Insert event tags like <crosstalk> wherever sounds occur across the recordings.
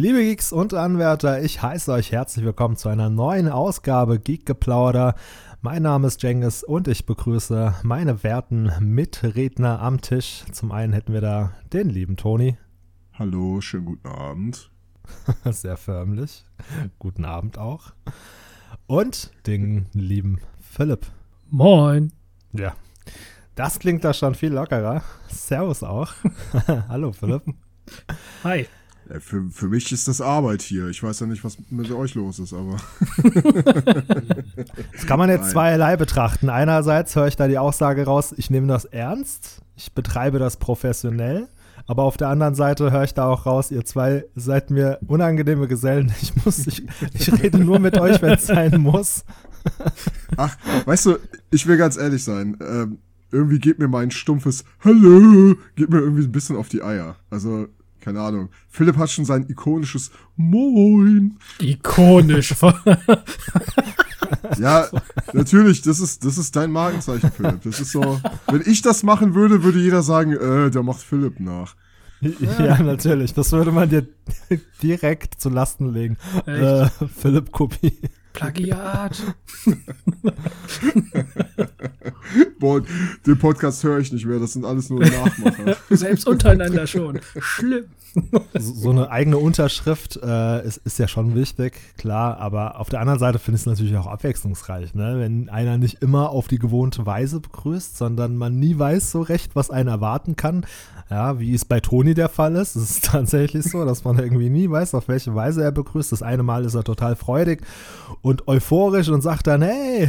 Liebe Geeks und Anwärter, ich heiße euch herzlich willkommen zu einer neuen Ausgabe Geek Geplauder. Mein Name ist Jengis und ich begrüße meine werten Mitredner am Tisch. Zum einen hätten wir da den lieben Toni. Hallo, schönen guten Abend. <laughs> Sehr förmlich. Guten Abend auch. Und den lieben Philipp. Moin. Ja, das klingt da schon viel lockerer. Servus auch. <laughs> Hallo Philipp. Hi. Ja, für, für mich ist das Arbeit hier. Ich weiß ja nicht, was mit euch los ist, aber. <laughs> das kann man jetzt Nein. zweierlei betrachten. Einerseits höre ich da die Aussage raus, ich nehme das ernst, ich betreibe das professionell. Aber auf der anderen Seite höre ich da auch raus, ihr zwei seid mir unangenehme Gesellen. <laughs> Ich muss, ich, ich rede nur mit euch, wenn es sein muss. <laughs> Ach, weißt du, ich will ganz ehrlich sein. Ähm, irgendwie geht mir mein stumpfes Hallo, geht mir irgendwie ein bisschen auf die Eier. Also, keine Ahnung. Philipp hat schon sein ikonisches Moin. Ikonisch. ja, natürlich, das ist, das ist dein Markenzeichen, Philipp. Das ist so, wenn ich das machen würde, würde jeder sagen, äh, der macht Philipp nach. Ja, natürlich. Das würde man dir direkt zu Lasten legen. Äh, Philipp Kopie. Plagiat. <laughs> Boah, den Podcast höre ich nicht mehr, das sind alles nur Nachmacher. <laughs> Selbst untereinander schon. Schlimm. <laughs> So, eine eigene Unterschrift äh, ist, ist ja schon wichtig, klar, aber auf der anderen Seite finde ich es natürlich auch abwechslungsreich, ne? wenn einer nicht immer auf die gewohnte Weise begrüßt, sondern man nie weiß so recht, was einen erwarten kann. Ja, wie es bei Toni der Fall ist. <laughs> Es ist tatsächlich so, dass man irgendwie nie weiß, auf welche Weise er begrüßt. Das eine Mal ist er total freudig und euphorisch und sagt dann, hey,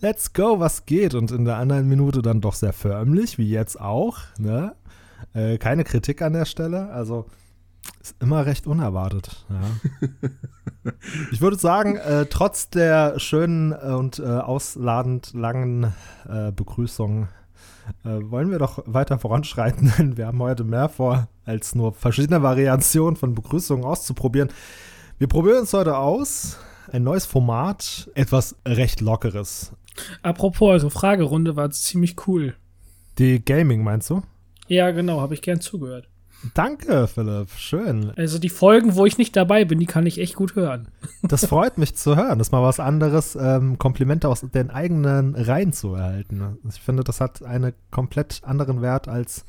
let's go, was geht? Und in der anderen Minute dann doch sehr förmlich, wie jetzt auch. Ne? Äh, keine Kritik an der Stelle. Also ist immer recht unerwartet. Ja. <laughs> ich würde sagen, äh, trotz der schönen und äh, ausladend langen äh, Begrüßung äh, wollen wir doch weiter voranschreiten, <laughs> denn wir haben heute mehr vor, als nur verschiedene Variationen von Begrüßungen auszuprobieren. Wir probieren uns heute aus. Ein neues Format, etwas recht Lockeres. Apropos, also Fragerunde war ziemlich cool. Die Gaming meinst du? Ja, genau, habe ich gern zugehört. Danke, Philipp. Schön. Also die Folgen, wo ich nicht dabei bin, die kann ich echt gut hören. Das <laughs> freut mich zu hören. Das ist mal was anderes, ähm, Komplimente aus den eigenen Reihen zu erhalten. Ich finde, das hat einen komplett anderen Wert als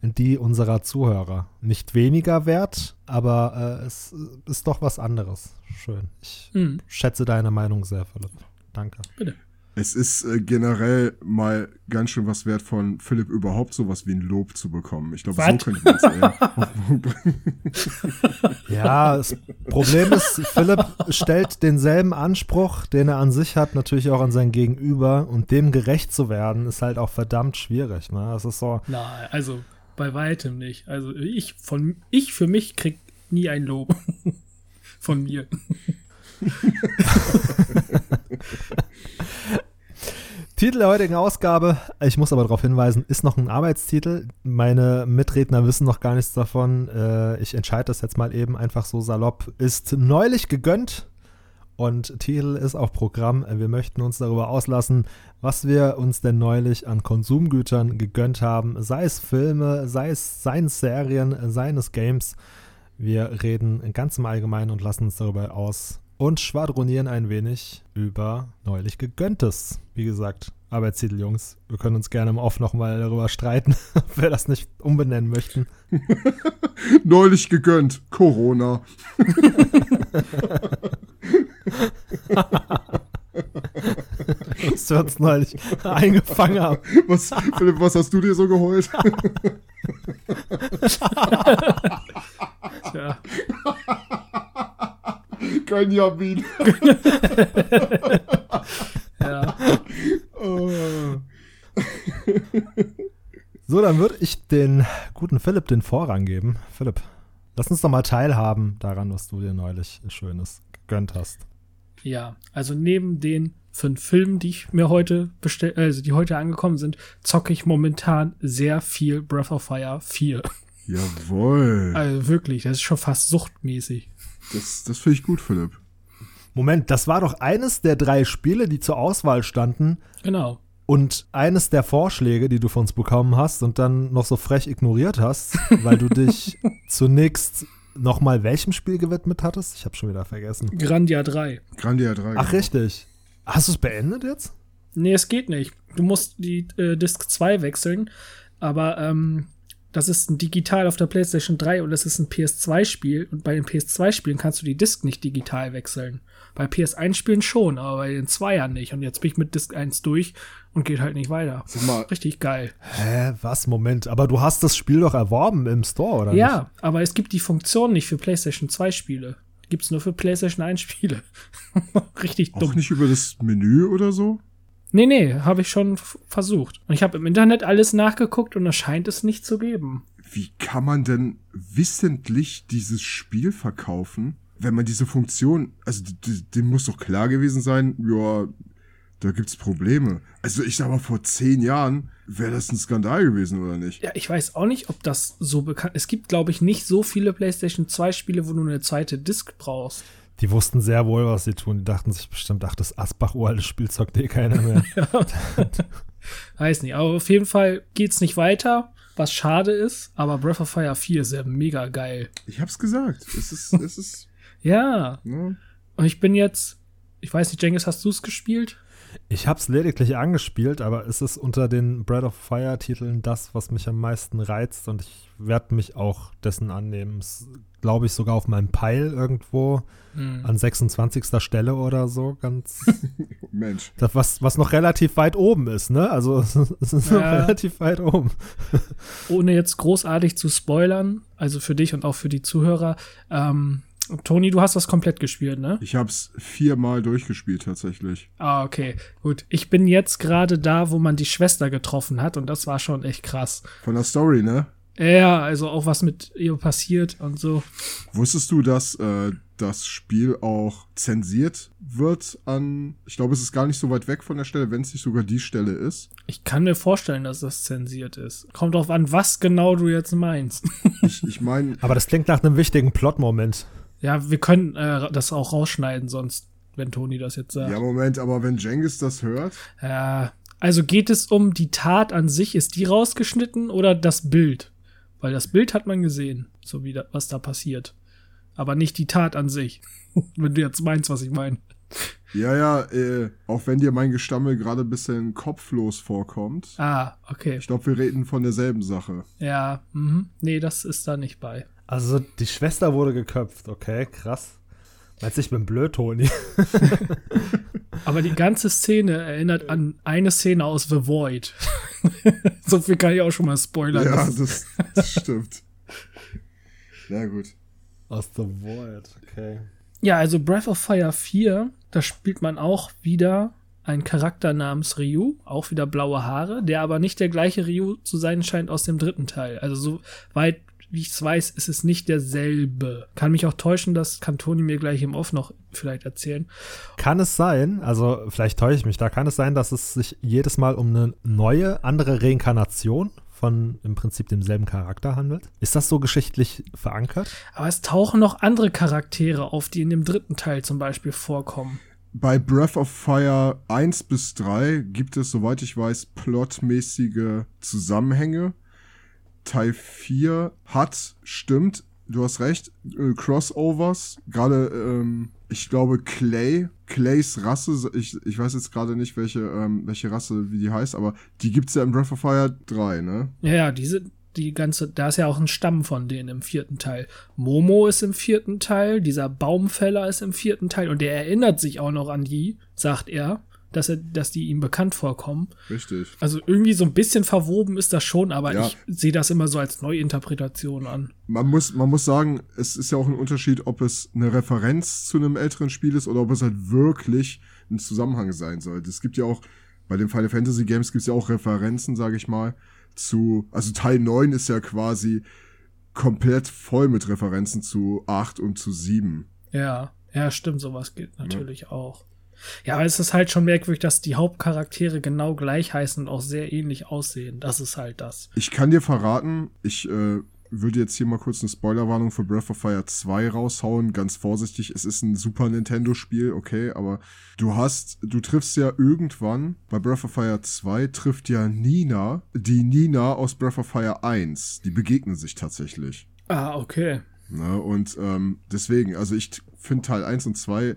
die unserer Zuhörer. Nicht weniger wert, aber äh, es ist doch was anderes. Schön. Ich mhm. schätze deine Meinung sehr, Philipp. Danke. Bitte es ist äh, generell mal ganz schön was wert von Philipp überhaupt sowas wie ein Lob zu bekommen. Ich glaube, so könnte man es eher <laughs> Ja, das Problem ist, Philipp stellt denselben Anspruch, den er an sich hat, natürlich auch an sein Gegenüber und dem gerecht zu werden, ist halt auch verdammt schwierig. Ne? Das ist so. Nein, also bei weitem nicht. Also ich von ich für mich krieg nie ein Lob <laughs> von mir. <laughs> Titel der heutigen Ausgabe, ich muss aber darauf hinweisen, ist noch ein Arbeitstitel. Meine Mitredner wissen noch gar nichts davon. Äh, ich entscheide das jetzt mal eben einfach so salopp. Ist neulich gegönnt und Titel ist auch Programm. Wir möchten uns darüber auslassen, was wir uns denn neulich an Konsumgütern gegönnt haben. Sei es Filme, sei es, seien Serien, seien es Games. Wir reden ganz im Allgemeinen und lassen uns darüber aus, und schwadronieren ein wenig über neulich gegönntes. Wie gesagt, Arbeitstitel, Jungs. Wir können uns gerne im Off nochmal darüber streiten, <laughs> ob wir das nicht umbenennen möchten. <laughs> neulich gegönnt. Corona. Was wir uns neulich eingefangen haben. Was, Philipp, was hast du dir so geholt? <laughs> Kein Jamin. <laughs> ja. Oh. So, dann würde ich den guten Philipp den Vorrang geben. Philipp, lass uns doch mal teilhaben daran, was du dir neulich Schönes gegönnt hast. Ja, also neben den fünf Filmen, die ich mir heute bestellt, also die heute angekommen sind, zocke ich momentan sehr viel Breath of Fire 4. Jawohl. Also wirklich, das ist schon fast suchtmäßig. Das, das finde ich gut, Philipp. Moment, das war doch eines der drei Spiele, die zur Auswahl standen. Genau. Und eines der Vorschläge, die du von uns bekommen hast und dann noch so frech ignoriert hast, <laughs> weil du dich zunächst nochmal welchem Spiel gewidmet hattest? Ich habe schon wieder vergessen. Grandia 3. Grandia 3. Ach, richtig. Hast du es beendet jetzt? Nee, es geht nicht. Du musst die äh, Disk 2 wechseln, aber ähm, das ist ein digital auf der PlayStation 3 und das ist ein PS2-Spiel und bei den PS2-Spielen kannst du die Disk nicht digital wechseln. Bei PS1-Spielen schon, aber bei den Zweiern nicht. Und jetzt bin ich mit Disk 1 durch und geht halt nicht weiter. Mal, Richtig geil. Hä, was? Moment. Aber du hast das Spiel doch erworben im Store, oder Ja, aber es gibt die Funktion nicht für PlayStation 2 Spiele. Gibt's nur für PlayStation 1 Spiele. <laughs> Richtig auch dumm. nicht über das Menü oder so? Nee, nee, habe ich schon versucht. Und ich habe im Internet alles nachgeguckt und da scheint es nicht zu geben. Wie kann man denn wissentlich dieses Spiel verkaufen, wenn man diese Funktion, also dem muss doch klar gewesen sein, ja, da gibt's Probleme. Also ich sag mal, vor zehn Jahren wäre das ein Skandal gewesen, oder nicht? Ja, ich weiß auch nicht, ob das so bekannt Es gibt, glaube ich, nicht so viele PlayStation 2 Spiele, wo du eine zweite Disc brauchst. Die wussten sehr wohl, was sie tun. Die dachten sich bestimmt, ach, das Asbach-uraltes Spiel zockt eh keiner mehr. <laughs> Weiß nicht, aber auf jeden Fall geht's nicht weiter, was schade ist, aber Breath of Fire 4 ist ja mega geil. Ich hab's gesagt. Es ist, es ist, <laughs> Ja, ne? und ich bin jetzt, ich weiß nicht, Jengis, hast du es gespielt? Ich habe es lediglich angespielt, aber es ist unter den Breath of Fire-Titeln das, was mich am meisten reizt und ich werde mich auch dessen annehmen. Glaube ich sogar auf meinem Pile irgendwo an 26. Stelle oder so, ganz. <laughs> Mensch. das, was, was noch relativ weit oben ist, ne? Also <laughs> es ist noch Ja. relativ weit oben. <laughs> Ohne jetzt großartig zu spoilern, also für dich und auch für die Zuhörer, ähm, Toni, du hast das komplett gespielt, ne? Ich hab's viermal durchgespielt tatsächlich. Ah, okay, gut. Ich bin jetzt gerade da, wo man die Schwester getroffen hat und das war schon echt krass. Von der Story, ne? Ja, also auch was mit ihr passiert und so. Wusstest du, dass äh, das Spiel auch zensiert wird an, ich glaube, es ist gar nicht so weit weg von der Stelle, wenn es nicht sogar die Stelle ist. Ich kann mir vorstellen, dass das zensiert ist. Kommt drauf an, was genau du jetzt meinst. <laughs> Ich, ich meine, Aber das klingt nach einem wichtigen Plot-Moment. ja, wir können äh, das auch rausschneiden, sonst, wenn Toni das jetzt sagt. ja, Moment, aber wenn Jengis das hört, Ja, also geht es um die Tat an sich, ist die rausgeschnitten oder das Bild? Weil das Bild hat man gesehen, so wie da, was da passiert. Aber nicht die Tat an sich. <laughs> Wenn du jetzt meinst, was ich meine. ja, ja, äh, auch wenn dir mein Gestammel gerade ein bisschen kopflos vorkommt, Ah, okay. ich glaube, wir reden von derselben Sache. Ja, mhm. nee, das ist da nicht bei. Also die Schwester wurde geköpft, okay, krass. Meinst du, ich bin blöd, Toni? <laughs> Aber die ganze Szene erinnert an eine Szene aus The Void. <laughs> so viel kann ich auch schon mal spoilern. Ja, Das das stimmt. Na gut. Aus The Void, okay. Ja, also Breath of Fire 4, da spielt man auch wieder einen Charakter namens Ryu, auch wieder blaue Haare, der aber nicht der gleiche Ryu zu sein scheint aus dem dritten Teil. Also so weit wie ich es weiß, ist es nicht derselbe. Kann mich auch täuschen, das kann Toni mir gleich im Off noch vielleicht erzählen. Kann es sein, also vielleicht täusche ich mich, da kann es sein, dass es sich jedes Mal um eine neue, andere Reinkarnation von im Prinzip demselben Charakter handelt? Ist das so geschichtlich verankert? Aber es tauchen noch andere Charaktere auf, die in dem dritten Teil zum Beispiel vorkommen. Bei Breath of Fire 1 bis 3 gibt es, soweit ich weiß, plotmäßige Zusammenhänge. Teil 4 hat, stimmt, du hast recht, äh, Crossovers. Gerade, ähm, ich glaube, Clay, Clays Rasse, ich, ich weiß jetzt gerade nicht, welche, ähm, welche Rasse, wie die heißt, aber die gibt's ja in Breath of Fire 3, ne? Ja, ja, diese, die ganze, da ist ja auch ein Stamm von denen im vierten Teil. Momo ist im vierten Teil, dieser Baumfäller ist im vierten Teil und der erinnert sich auch noch an die, sagt er, dass er, dass die ihm bekannt vorkommen. Richtig. Also irgendwie so ein bisschen verwoben ist das schon, aber Ja. ich sehe das immer so als Neuinterpretation an. Man muss, man muss sagen, es ist ja auch ein Unterschied, ob es eine Referenz zu einem älteren Spiel ist oder ob es halt wirklich ein Zusammenhang sein soll. Es gibt ja auch, bei den Final Fantasy Games gibt es ja auch Referenzen, sage ich mal, zu, also Teil 9 ist ja quasi komplett voll mit Referenzen zu 8 und zu 7. Ja, ja, stimmt, sowas geht natürlich auch. Ja, aber es ist halt schon merkwürdig, dass die Hauptcharaktere genau gleich heißen und auch sehr ähnlich aussehen. Das ist halt das. Ich kann dir verraten, ich äh, würde jetzt hier mal kurz eine Spoilerwarnung für Breath of Fire 2 raushauen. Ganz vorsichtig, es ist ein Super Nintendo-Spiel, okay, aber du hast, du triffst ja irgendwann, bei Breath of Fire 2 trifft ja Nina, die Nina aus Breath of Fire 1. Die begegnen sich tatsächlich. Ah, okay. Ne? Und ähm, deswegen, also ich finde Teil 1 und 2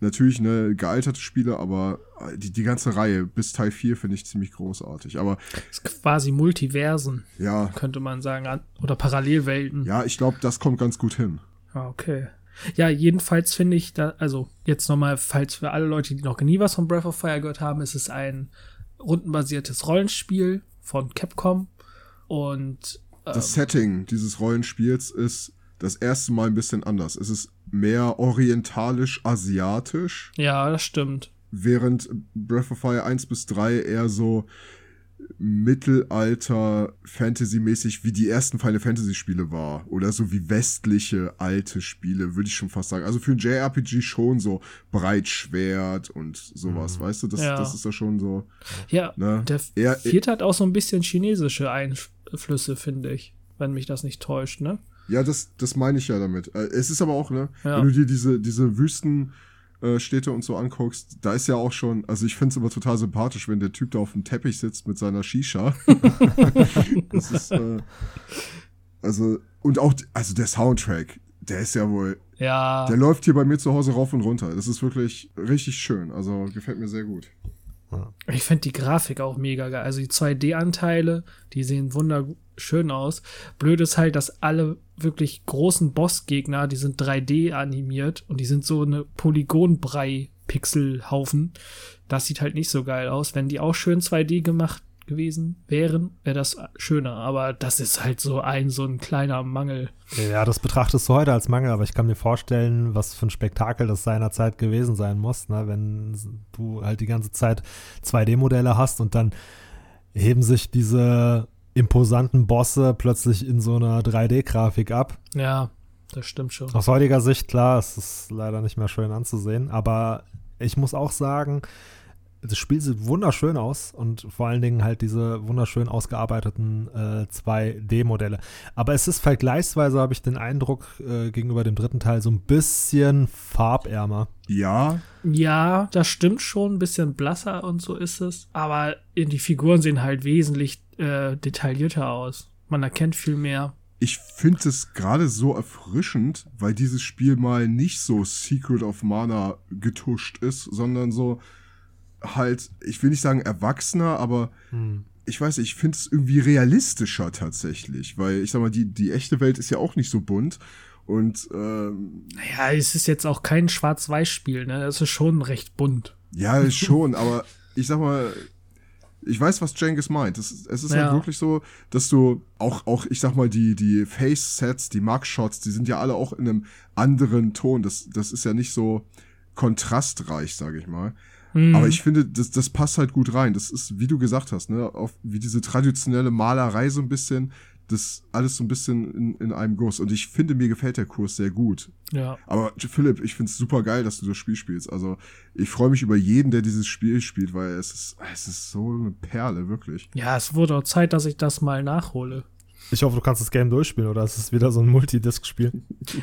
natürlich eine gealterte Spiele, aber die, die ganze Reihe bis Teil 4 finde ich ziemlich großartig. Aber Das ist quasi Multiversen, ja, könnte man sagen. Oder Parallelwelten. ja, ich glaube, das kommt ganz gut hin. Ah, okay. Ja, jedenfalls finde ich da, also jetzt nochmal, falls für alle Leute, die noch nie was von Breath of Fire gehört haben, es ist ein rundenbasiertes Rollenspiel von Capcom und äh, Das Setting dieses Rollenspiels ist das erste Mal ein bisschen anders. Es ist mehr orientalisch-asiatisch, ja, das stimmt. während Breath of Fire 1 bis 3 eher so Mittelalter-Fantasy-mäßig wie die ersten Final Fantasy-Spiele war. Oder so wie westliche alte Spiele, würde ich schon fast sagen. Also für ein JRPG schon so Breitschwert und sowas, weißt du? Das, Ja. das ist ja schon so. Ja, Ne? der Eher- vierte hat auch so ein bisschen chinesische Einflüsse, finde ich, wenn mich das nicht täuscht, ne? Ja, das, das meine ich ja damit. Äh, Es ist aber auch, ne, Ja. wenn du dir diese, diese Wüsten äh, Städte und so anguckst, da ist ja auch schon, also ich finde es immer total sympathisch, wenn der Typ da auf dem Teppich sitzt mit seiner Shisha. <laughs> das ist, äh, also, und auch, also der Soundtrack, der ist ja wohl, Ja, der läuft hier bei mir zu Hause rauf und runter. Das ist wirklich richtig schön, also gefällt mir sehr gut. Ich finde die Grafik auch mega geil. Also die 2D-Anteile, die sehen wunderschön aus. Blöd ist halt, dass alle wirklich großen Bossgegner, die sind 3D animiert und die sind so eine Polygonbrei-Pixelhaufen. Das sieht halt nicht so geil aus. Wenn die auch schön 2D gemacht gewesen wären, wäre das schöner. Aber das ist halt so ein, so ein kleiner Mangel. Ja, das betrachtest du heute als Mangel, aber ich kann mir vorstellen, was für ein Spektakel das seinerzeit gewesen sein muss, ne? wenn du halt die ganze Zeit 2D-Modelle hast und dann heben sich diese imposanten Bosse plötzlich in so einer 3D-Grafik ab. Ja, das stimmt schon. Aus heutiger Sicht, klar, es ist leider nicht mehr schön anzusehen, aber ich muss auch sagen, das Spiel sieht wunderschön aus und vor allen Dingen halt diese wunderschön ausgearbeiteten äh, 2D-Modelle. Aber es ist vergleichsweise, habe ich den Eindruck, äh, gegenüber dem dritten Teil so ein bisschen farbärmer. Ja, Ja, das stimmt schon, ein bisschen blasser und so ist es. Aber die Figuren sehen halt wesentlich äh, detaillierter aus. Man erkennt viel mehr. ich finde es gerade so erfrischend, weil dieses Spiel mal nicht so Secret of Mana getuscht ist, sondern so halt, ich will nicht sagen erwachsener, aber ich weiß, nicht, ich finde es irgendwie realistischer tatsächlich, weil ich sag mal, die, die echte Welt ist ja auch nicht so bunt und ähm, Naja, es ist jetzt auch kein Schwarz-Weiß-Spiel, ne? Es ist schon recht bunt. ja, <laughs> schon, aber ich sag mal, ich weiß, was Jenkins meint. Es, ist- es ist Ja. halt wirklich so, dass du auch, auch, ich sag mal, die, die Face-Sets, die Mugshots, die sind ja alle auch in einem anderen Ton. Das, das ist ja nicht so kontrastreich, sage ich mal. Mhm. Aber ich finde, das, das passt halt gut rein. Das ist, wie du gesagt hast, ne, auf, wie diese traditionelle Malerei so ein bisschen, das alles so ein bisschen in, in einem Guss. Und ich finde, mir gefällt der Kurs sehr gut. Ja. Aber Philipp, ich finde es super geil, dass du das Spiel spielst. Also ich freue mich über jeden, der dieses Spiel spielt, weil es ist, es ist so eine Perle, wirklich. Ja, es wurde auch Zeit, dass ich das mal nachhole. Ich hoffe, du kannst das Game durchspielen oder ist es wieder so ein Multidisc-Spiel?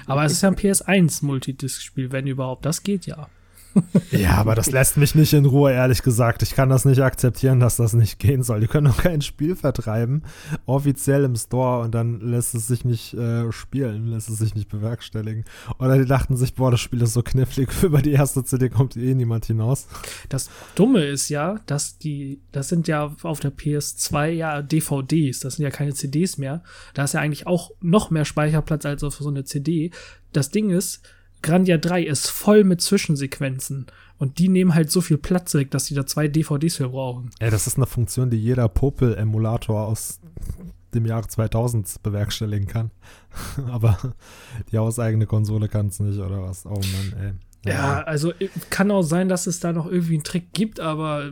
Aber es ist ja ein PS1-Multidisc-Spiel, wenn überhaupt. Das geht ja. <laughs> Ja, aber das lässt mich nicht in Ruhe, ehrlich gesagt. Ich kann das nicht akzeptieren, dass das nicht gehen soll. Die können doch kein Spiel vertreiben, offiziell im Store und dann lässt es sich nicht äh, spielen, lässt es sich nicht bewerkstelligen. Oder die dachten sich, boah, das Spiel ist so knifflig, <laughs> über die erste CD kommt eh niemand hinaus. Das Dumme ist ja, dass die, das sind ja auf der PS2 ja DVDs, das sind ja keine CDs mehr. Da ist ja eigentlich auch noch mehr Speicherplatz als auf so eine CD. Das Ding ist, Grandia 3 ist voll mit Zwischensequenzen und die nehmen halt so viel Platz weg, dass die da zwei DVDs für brauchen. Ey, das ist eine Funktion, die jeder Popel-Emulator aus dem Jahre 2000 bewerkstelligen kann. <laughs> aber die hauseigene Konsole kann es nicht, oder was? Oh Mann, ey. Ja, also äh, kann auch sein, dass es da noch irgendwie einen Trick gibt, aber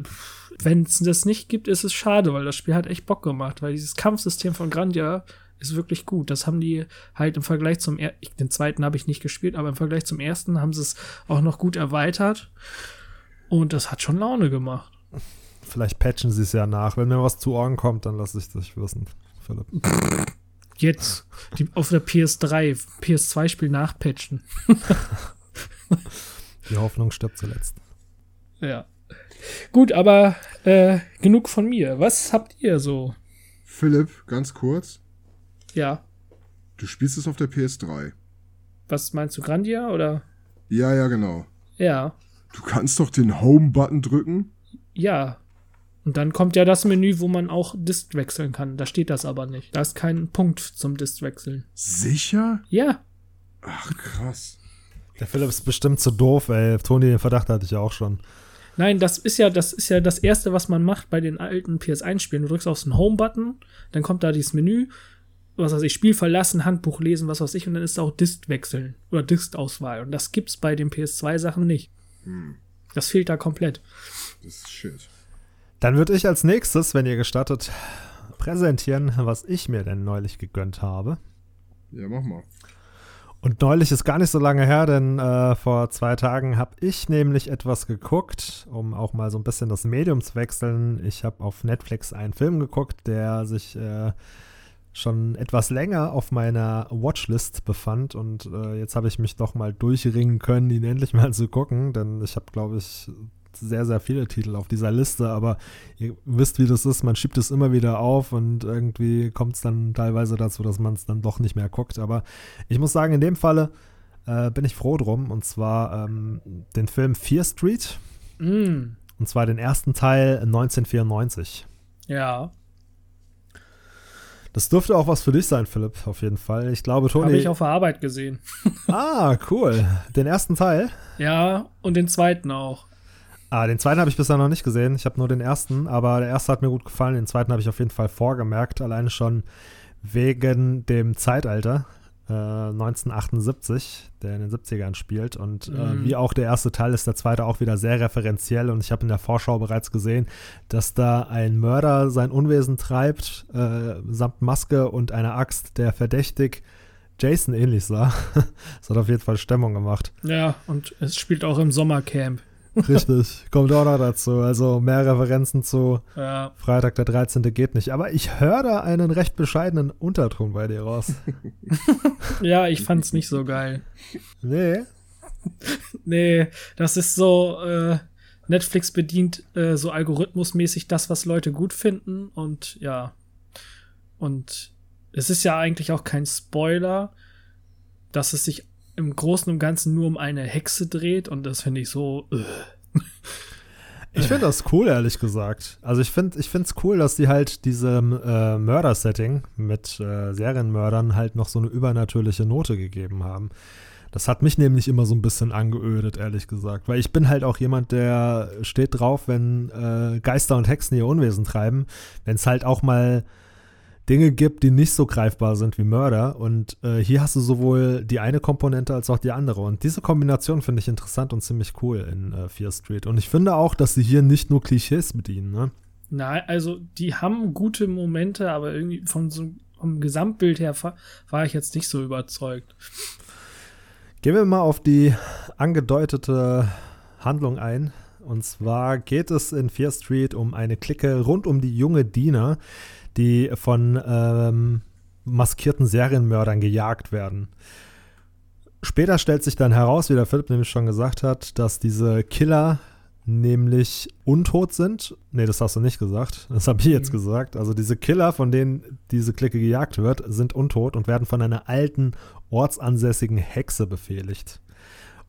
wenn es das nicht gibt, ist es schade, weil das Spiel hat echt Bock gemacht, weil dieses Kampfsystem von Grandia ist wirklich gut. Das haben die halt im Vergleich zum er den zweiten habe ich nicht gespielt, aber im Vergleich zum ersten haben sie es auch noch gut erweitert und das hat schon Laune gemacht. Vielleicht patchen sie es ja nach. Wenn mir was zu Ohren kommt, dann lasse ich dich wissen, Philipp. Jetzt die, auf der PS3, PS2-Spiel nachpatchen. <laughs> Die Hoffnung stirbt zuletzt. Ja. Gut, aber äh, genug von mir. Was habt ihr so? Philipp, ganz kurz, Ja. du spielst es auf der PS3. Was meinst du, Grandia oder? Ja, ja, genau. Ja. Du kannst doch den Home-Button drücken. Ja. Und dann kommt ja das Menü, wo man auch Disk wechseln kann. Da steht das aber nicht. Da ist kein Punkt zum Disk wechseln. Sicher? Ja. Ach, krass. Der Philipp ist bestimmt zu doof, ey. Toni, den Verdacht hatte ich ja auch schon. Nein, das ist ja, das ist ja das erste, was man macht bei den alten PS1-Spielen. Du drückst auf den Home-Button, dann kommt da dieses Menü, was weiß ich, Spiel verlassen, Handbuch lesen, was weiß ich, und dann ist da auch Disk wechseln oder Disk-Auswahl. Und das gibt's bei den PS2-Sachen nicht. Das fehlt da komplett. Das ist shit. Dann würde ich als nächstes, wenn ihr gestattet, präsentieren, was ich mir denn neulich gegönnt habe. Ja, mach mal. Und neulich ist gar nicht so lange her, denn äh, vor zwei Tagen habe ich nämlich etwas geguckt, um auch mal so ein bisschen das Medium zu wechseln. Ich habe auf Netflix einen Film geguckt, der sich äh, schon etwas länger auf meiner Watchlist befand und äh, jetzt habe ich mich doch mal durchringen können, ihn endlich mal zu gucken, denn ich habe, glaube ich, sehr, sehr viele Titel auf dieser Liste, aber ihr wisst, wie das ist, man schiebt es immer wieder auf und irgendwie kommt es dann teilweise dazu, dass man es dann doch nicht mehr guckt. Aber ich muss sagen, in dem Falle äh, bin ich froh drum und zwar ähm, den Film Fear Street Mm. und zwar den ersten Teil 1994. Ja. Das dürfte auch was für dich sein, Philipp, auf jeden Fall. Ich glaube, Toni. Habe ich auf der Arbeit gesehen. <laughs> ah, cool. Den ersten Teil. Ja, und den zweiten auch. Ah, den zweiten habe ich bisher noch nicht gesehen. Ich habe nur den ersten, aber der erste hat mir gut gefallen. Den zweiten habe ich auf jeden Fall vorgemerkt, alleine schon wegen dem Zeitalter. Äh, 1978, der in den 70ern spielt. Und äh, Mhm. wie auch der erste Teil ist der zweite auch wieder sehr referenziell. Und ich habe in der Vorschau bereits gesehen, dass da ein Mörder sein Unwesen treibt, äh, samt Maske und einer Axt, der verdächtig Jason ähnlich sah. <laughs> das hat auf jeden Fall Stimmung gemacht. Ja, und es spielt auch im Sommercamp. <laughs> Richtig, kommt auch noch dazu. Also mehr Referenzen zu Ja. Freitag der 13. geht nicht. Aber ich höre da einen recht bescheidenen Unterton bei dir raus. <laughs> Ja, ich fand's nicht so geil. Nee. <laughs> Nee, das ist so, äh, Netflix bedient äh, so algorithmusmäßig das, was Leute gut finden und ja. Und es ist ja eigentlich auch kein Spoiler, dass es sich im Großen und Ganzen nur um eine Hexe dreht und das finde ich so. Äh. Ich finde das cool, ehrlich gesagt. Also ich finde ich es cool, dass die halt diesem äh, Mörder-Setting mit äh, Serienmördern halt noch so eine übernatürliche Note gegeben haben. Das hat mich nämlich immer so ein bisschen angeödet, ehrlich gesagt. Weil ich bin halt auch jemand, der steht drauf, wenn äh, Geister und Hexen ihr Unwesen treiben. Wenn es halt auch mal Dinge gibt, die nicht so greifbar sind wie Mörder. Und äh, hier hast du sowohl die eine Komponente als auch die andere. Und diese Kombination finde ich interessant und ziemlich cool in äh, Fear Street. Und ich finde auch, dass sie hier nicht nur Klischees bedienen. Ne? Nein, also die haben gute Momente, aber irgendwie von so vom Gesamtbild her war, ich jetzt nicht so überzeugt. Gehen wir mal auf die angedeutete Handlung ein. Und zwar geht es in Fear Street um eine Clique rund um die junge Dina, die von ähm, maskierten Serienmördern gejagt werden. Später stellt sich dann heraus, wie der Philipp nämlich schon gesagt hat, dass diese Killer nämlich untot sind. Nee, das hast du nicht gesagt. Das habe ich jetzt Mhm. gesagt. Also diese Killer, von denen diese Clique gejagt wird, sind untot und werden von einer alten, ortsansässigen Hexe befehligt.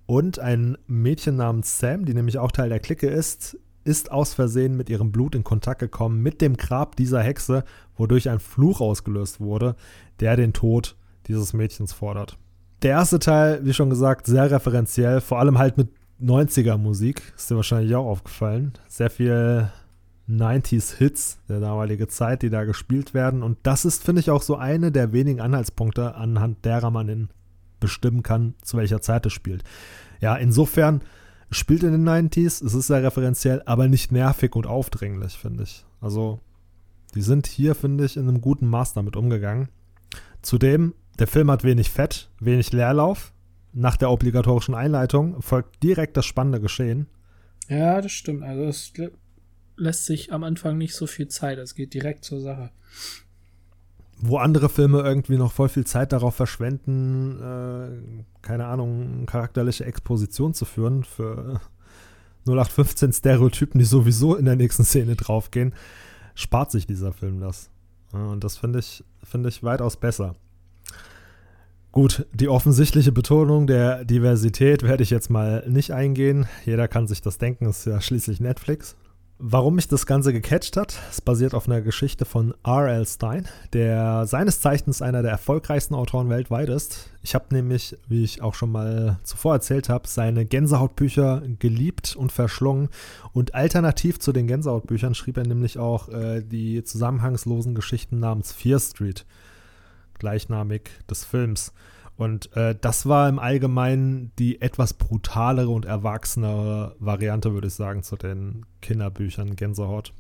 Und ein Mädchen namens Sam, die nämlich auch Teil der Clique ist, ist aus Versehen mit ihrem Blut in Kontakt gekommen mit dem Grab dieser Hexe, wodurch ein Fluch ausgelöst wurde, der den Tod dieses Mädchens fordert. Der erste Teil, wie schon gesagt, sehr referenziell, vor allem halt mit 90er Musik, ist dir wahrscheinlich auch aufgefallen. Sehr viel 90s Hits der damalige Zeit, die da gespielt werden. Und das ist, finde ich, auch so eine der wenigen Anhaltspunkte, anhand derer man in bestimmen kann, zu welcher Zeit es spielt. Ja, insofern spielt in den 90s, es ist sehr referenziell, aber nicht nervig und aufdringlich, finde ich. Also, die sind hier, finde ich, in einem guten Maß damit umgegangen. Zudem, der Film hat wenig Fett, wenig Leerlauf. Nach der obligatorischen Einleitung folgt direkt das spannende Geschehen. Ja, das stimmt. Also es lä- lässt sich am Anfang nicht so viel Zeit. Es geht direkt zur Sache. Wo andere Filme irgendwie noch voll viel Zeit darauf verschwenden, äh, keine Ahnung, charakterliche Exposition zu führen für <laughs> 0815 Stereotypen, die sowieso in der nächsten Szene draufgehen, spart sich dieser Film das. Und das finde ich, finde ich weitaus besser. Gut, die offensichtliche Betonung der Diversität werde ich jetzt mal nicht eingehen. Jeder kann sich das denken, ist ja schließlich Netflix. Warum mich das Ganze gecatcht hat, es basiert auf einer Geschichte von R.L. Stein, der seines Zeichens einer der erfolgreichsten Autoren weltweit ist. Ich habe nämlich, wie ich auch schon mal zuvor erzählt habe, seine Gänsehautbücher geliebt und verschlungen. Und alternativ zu den Gänsehautbüchern schrieb er nämlich auch äh, die zusammenhangslosen Geschichten namens Fear Street, gleichnamig des Films. Und äh, das war im Allgemeinen die etwas brutalere und erwachsenere Variante, würde ich sagen, zu den Kinderbüchern Gänsehaut.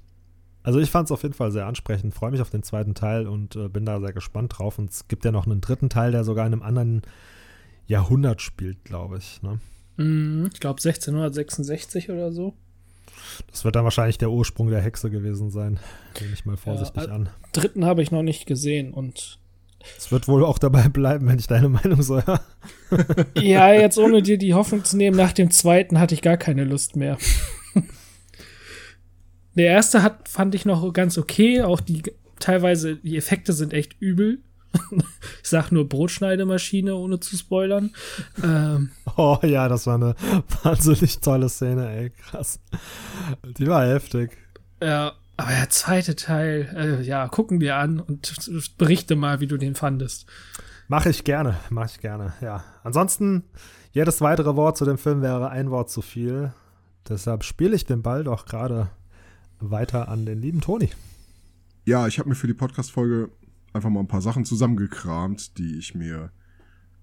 Also ich fand es auf jeden Fall sehr ansprechend, freue mich auf den zweiten Teil und äh, bin da sehr gespannt drauf. Und es gibt ja noch einen dritten Teil, der sogar in einem anderen Jahrhundert spielt, glaube ich. Ne? Mm, ich glaube 1666 oder so. Das wird dann wahrscheinlich der Ursprung der Hexe gewesen sein, nehme ich mal vorsichtig ja, an. Dritten habe ich noch nicht gesehen und es wird wohl auch dabei bleiben, wenn ich deine Meinung so höre. <laughs> ja, jetzt ohne dir die Hoffnung zu nehmen, nach dem zweiten hatte ich gar keine Lust mehr. <laughs> Der erste hat, fand ich noch ganz okay, auch die teilweise, die Effekte sind echt übel. <laughs> ich sag nur Brotschneidemaschine, ohne zu spoilern. Ähm, oh ja, das war eine wahnsinnig tolle Szene, ey, krass. Die war heftig. Ja, aber der zweite Teil, äh, ja, gucken wir an und berichte mal, wie du den fandest. Mache ich gerne, mache ich gerne, ja. Ansonsten, jedes weitere Wort zu dem Film wäre ein Wort zu viel. Deshalb spiele ich den Ball doch gerade weiter an den lieben Toni. Ja, ich habe mir für die Podcast-Folge einfach mal ein paar Sachen zusammengekramt, die ich mir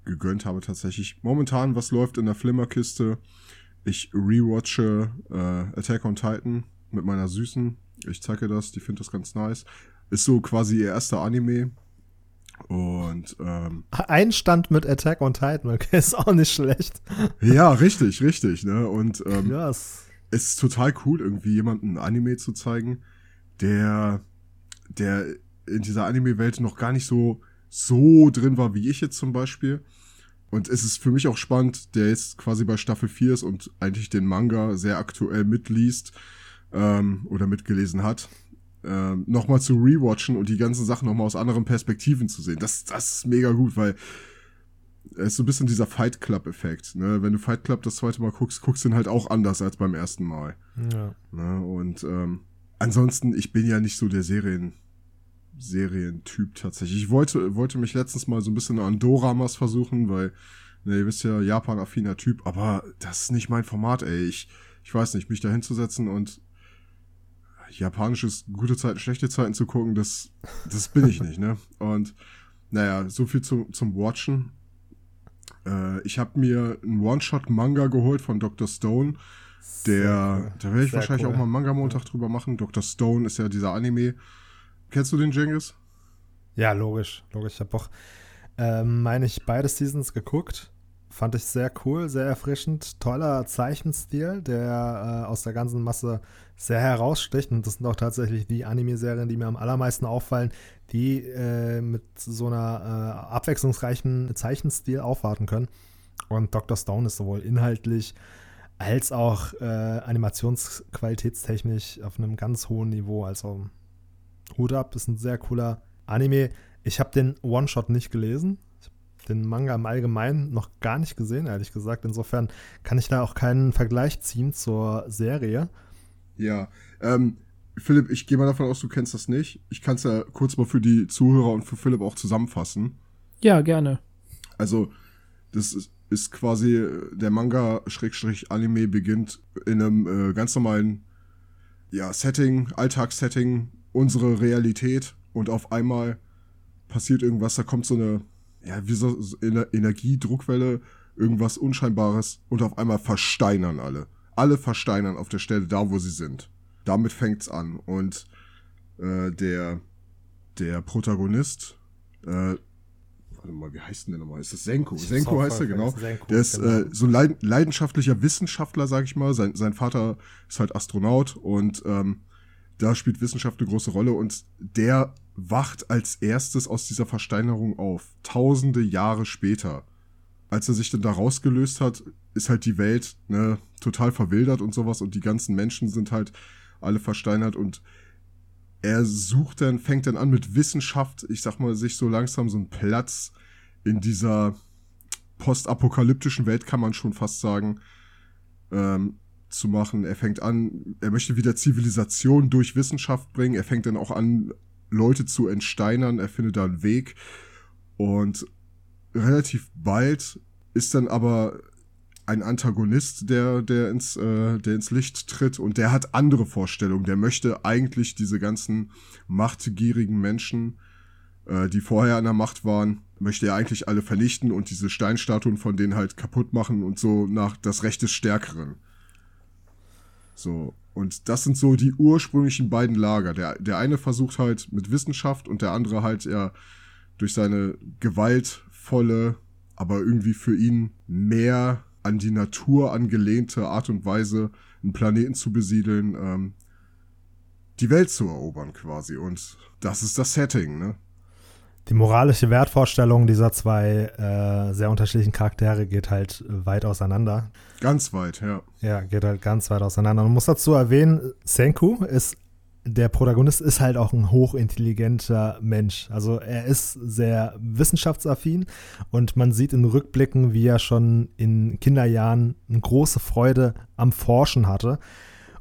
gegönnt habe tatsächlich. Momentan, was läuft in der Flimmerkiste? Ich rewatche äh, Attack on Titan mit meiner Süßen ich zeige das, die findet das ganz nice. Ist so quasi ihr erster Anime. Und ähm, Einstand mit Attack on Titan, okay, <laughs> ist auch nicht schlecht. Ja, richtig, richtig, ne? Und ähm, yes. es ist total cool, irgendwie jemanden ein Anime zu zeigen, der, der in dieser Anime-Welt noch gar nicht so, so drin war wie ich jetzt zum Beispiel. Und es ist für mich auch spannend, der jetzt quasi bei Staffel 4 ist und eigentlich den Manga sehr aktuell mitliest ähm, oder mitgelesen hat, ähm, nochmal zu rewatchen und die ganzen Sachen nochmal aus anderen Perspektiven zu sehen. Das, das ist mega gut, weil es ist so ein bisschen dieser Fight Club-Effekt. Ne? Wenn du Fight Club das zweite Mal guckst, guckst du ihn halt auch anders als beim ersten Mal. Ja. Ne? Und ähm, ansonsten, ich bin ja nicht so der Serien. Serientyp tatsächlich. Ich wollte, wollte mich letztens mal so ein bisschen an Doramas versuchen, weil, ne, ihr wisst ja, Japan-affiner Typ, aber das ist nicht mein Format, ey. Ich, ich weiß nicht, mich da hinzusetzen und japanisches gute Zeiten, schlechte Zeiten zu gucken, das, das bin ich nicht, ne? <laughs> Und naja, so viel zu, zum Watchen. Äh, ich habe mir einen One-Shot-Manga geholt von Dr. Stone. Der, cool. da werde ich Sehr wahrscheinlich cool. auch mal einen Manga-Montag ja. drüber machen. Dr. Stone ist ja dieser Anime. Kennst du den, Jengis? Ja, logisch, logisch. Ich habe auch, ähm, meine ich, beide Seasons geguckt. Fand ich sehr cool, sehr erfrischend. Toller Zeichenstil, der äh, aus der ganzen Masse sehr heraussticht. Und das sind auch tatsächlich die Anime-Serien, die mir am allermeisten auffallen, die äh, mit so einer äh, abwechslungsreichen Zeichenstil aufwarten können. Und Dr. Stone ist sowohl inhaltlich als auch äh, animationsqualitätstechnisch auf einem ganz hohen Niveau. Also Hut ab, ist ein sehr cooler Anime. Ich habe den One-Shot nicht gelesen den Manga im Allgemeinen noch gar nicht gesehen, ehrlich gesagt. Insofern kann ich da auch keinen Vergleich ziehen zur Serie. Ja, ähm, Philipp, ich gehe mal davon aus, du kennst das nicht. Ich kann es ja kurz mal für die Zuhörer und für Philipp auch zusammenfassen. Ja, gerne. Also, das ist, ist quasi äh, der Manga-Anime beginnt in einem äh, ganz normalen ja, Setting, Alltagssetting, unsere Realität und auf einmal passiert irgendwas, da kommt so eine ja, wie so, so Energiedruckwelle, irgendwas Unscheinbares und auf einmal versteinern alle. Alle versteinern auf der Stelle da, wo sie sind. Damit fängt's an. Und äh, der, der Protagonist, äh, warte mal, wie heißt denn der nochmal? Ist das Senko? Senko heißt er, genau. Senko, der ist genau. äh, so ein leidenschaftlicher Wissenschaftler, sag ich mal. Sein, sein Vater ist halt Astronaut und ähm, da spielt Wissenschaft eine große Rolle und der wacht als erstes aus dieser Versteinerung auf. Tausende Jahre später. Als er sich dann da rausgelöst hat, ist halt die Welt ne, total verwildert und sowas und die ganzen Menschen sind halt alle versteinert und er sucht dann, fängt dann an mit Wissenschaft, ich sag mal, sich so langsam so einen Platz in dieser postapokalyptischen Welt, kann man schon fast sagen, ähm, zu machen. Er fängt an, er möchte wieder Zivilisation durch Wissenschaft bringen. Er fängt dann auch an, Leute zu entsteinern. Er findet da einen Weg. Und relativ bald ist dann aber ein Antagonist, der, der, ins, äh, der ins Licht tritt und der hat andere Vorstellungen. Der möchte eigentlich diese ganzen machtgierigen Menschen, äh, die vorher an der Macht waren, möchte er eigentlich alle vernichten und diese Steinstatuen von denen halt kaputt machen und so nach das Recht des Stärkeren. So. Und das sind so die ursprünglichen beiden Lager. Der, der eine versucht halt mit Wissenschaft und der andere halt ja durch seine gewaltvolle, aber irgendwie für ihn mehr an die Natur angelehnte Art und Weise, einen Planeten zu besiedeln, ähm, die Welt zu erobern quasi. Und das ist das Setting, ne? Die moralische Wertvorstellung dieser zwei äh, sehr unterschiedlichen Charaktere geht halt weit auseinander. Ganz weit, ja. Ja, geht halt ganz weit auseinander. Man muss dazu erwähnen, Senku ist der Protagonist ist halt auch ein hochintelligenter Mensch. Also er ist sehr wissenschaftsaffin und man sieht in Rückblicken, wie er schon in Kinderjahren eine große Freude am Forschen hatte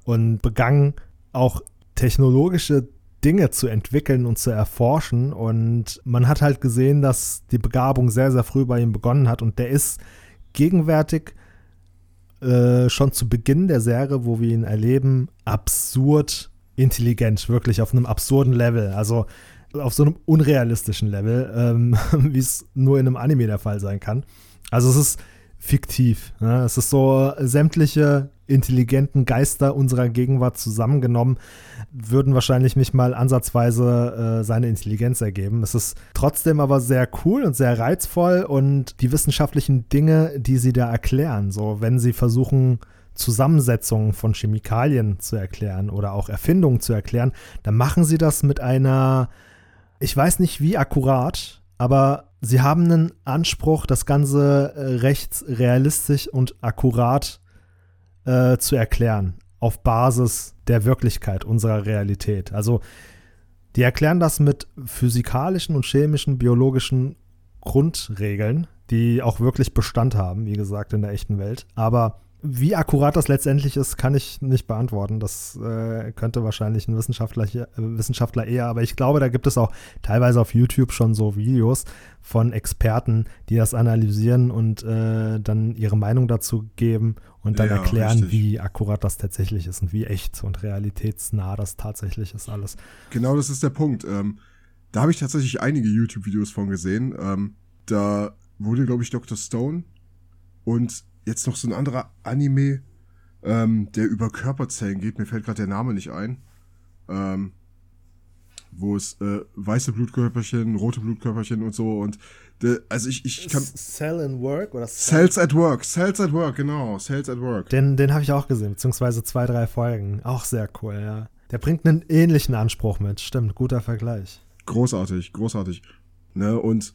und begann auch technologische Dinge zu entwickeln und zu erforschen. Und man hat halt gesehen, dass die Begabung sehr, sehr früh bei ihm begonnen hat. Und der ist gegenwärtig äh, schon zu Beginn der Serie, wo wir ihn erleben, absurd intelligent, wirklich auf einem absurden Level. Also auf so einem unrealistischen Level, ähm, <laughs> wie es nur in einem Anime der Fall sein kann. Also es ist fiktiv. Ne? Es ist so sämtliche intelligenten Geister unserer Gegenwart zusammengenommen, würden wahrscheinlich nicht mal ansatzweise äh, seine Intelligenz ergeben. Es ist trotzdem aber sehr cool und sehr reizvoll und die wissenschaftlichen Dinge, die sie da erklären, so wenn sie versuchen, Zusammensetzungen von Chemikalien zu erklären oder auch Erfindungen zu erklären, dann machen sie das mit einer, ich weiß nicht wie akkurat, aber sie haben einen Anspruch, das Ganze äh, recht realistisch und akkurat äh, zu erklären, auf Basis der Wirklichkeit unserer Realität. Also die erklären das mit physikalischen und chemischen, biologischen Grundregeln, die auch wirklich Bestand haben, wie gesagt, in der echten Welt. Aber wie akkurat das letztendlich ist, kann ich nicht beantworten. Das äh, könnte wahrscheinlich ein Wissenschaftler, hier, äh, Wissenschaftler eher, aber ich glaube, da gibt es auch teilweise auf YouTube schon so Videos von Experten, die das analysieren und äh, dann ihre Meinung dazu geben und dann ja, erklären, richtig. wie akkurat das tatsächlich ist und wie echt und realitätsnah das tatsächlich ist alles. Genau, das ist der Punkt. Ähm, da habe ich tatsächlich einige YouTube-Videos von gesehen. Ähm, da wurde, glaube ich, Dr. Stone und jetzt noch so ein anderer Anime, ähm, der über Körperzellen geht. Mir fällt gerade der Name nicht ein. Ähm, wo es äh, weiße Blutkörperchen, rote Blutkörperchen und so und de, also ich, ich kann Cell in Work oder Cell? Cells at Work, Cells at Work, genau, Cells at Work. Den, den habe ich auch gesehen, beziehungsweise zwei, drei Folgen. Auch sehr cool, ja. Der bringt einen ähnlichen Anspruch mit, stimmt, guter Vergleich. Großartig, großartig. Ne, und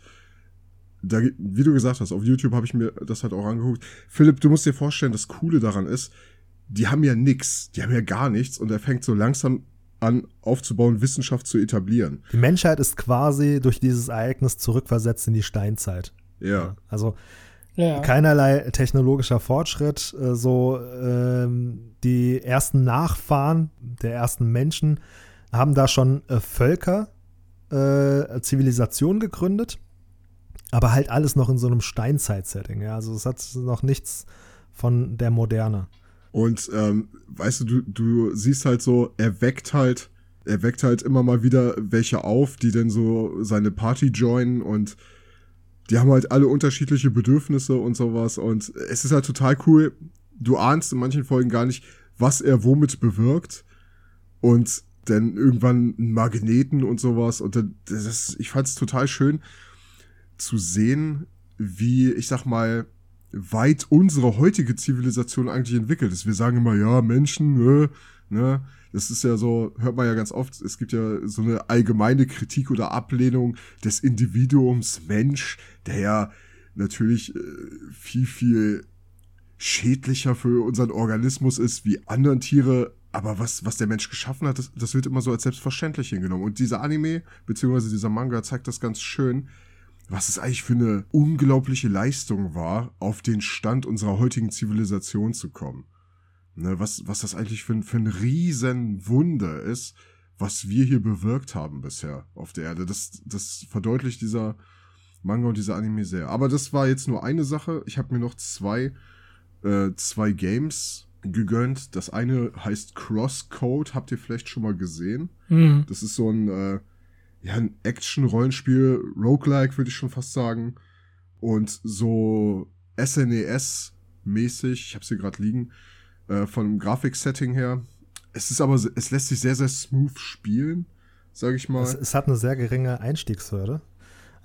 da, wie du gesagt hast, auf YouTube habe ich mir das halt auch angeguckt. Philipp, du musst dir vorstellen, das Coole daran ist, die haben ja nix, die haben ja gar nichts und er fängt so langsam an aufzubauen, Wissenschaft zu etablieren. Die Menschheit ist quasi durch dieses Ereignis zurückversetzt in die Steinzeit. Ja. Also ja. keinerlei technologischer Fortschritt, äh, so ähm, die ersten Nachfahren der ersten Menschen haben da schon äh, Völker, äh, Zivilisationen gegründet aber halt alles noch in so einem Steinzeit-Setting. Ja? Also es hat noch nichts von der Moderne. Und ähm, weißt du, du, du siehst halt so, er weckt halt, er weckt halt immer mal wieder welche auf, die dann so seine Party joinen und die haben halt alle unterschiedliche Bedürfnisse und sowas. Und es ist halt total cool. Du ahnst in manchen Folgen gar nicht, was er womit bewirkt. Und dann irgendwann einen Magneten und sowas. Und dann, das ist, ich fand es total schön zu sehen, wie, ich sag mal, weit unsere heutige Zivilisation eigentlich entwickelt ist. Wir sagen immer, ja, Menschen, ne, ne, das ist ja so, hört man ja ganz oft, es gibt ja so eine allgemeine Kritik oder Ablehnung des Individuums Mensch, der ja natürlich äh, viel, viel schädlicher für unseren Organismus ist wie anderen Tiere. Aber was, was der Mensch geschaffen hat, das, das wird immer so als selbstverständlich hingenommen. Und dieser Anime, beziehungsweise dieser Manga zeigt das ganz schön, was es eigentlich für eine unglaubliche Leistung war, auf den Stand unserer heutigen Zivilisation zu kommen. Ne, was, was das eigentlich für, für ein Riesenwunder ist, was wir hier bewirkt haben bisher auf der Erde. Das, das verdeutlicht dieser Manga und dieser Anime sehr. Aber das war jetzt nur eine Sache. Ich habe mir noch zwei, äh, zwei Games gegönnt. Das eine heißt Crosscode, habt ihr vielleicht schon mal gesehen? Mhm. Das ist so ein, äh, ja, ein Action-Rollenspiel, Roguelike würde ich schon fast sagen. Und so SNES-mäßig, ich habe es hier gerade liegen, äh, vom Grafiksetting her. Es ist aber, es lässt sich sehr, sehr smooth spielen, sage ich mal. Es, es, hat eine sehr geringe Einstiegshürde.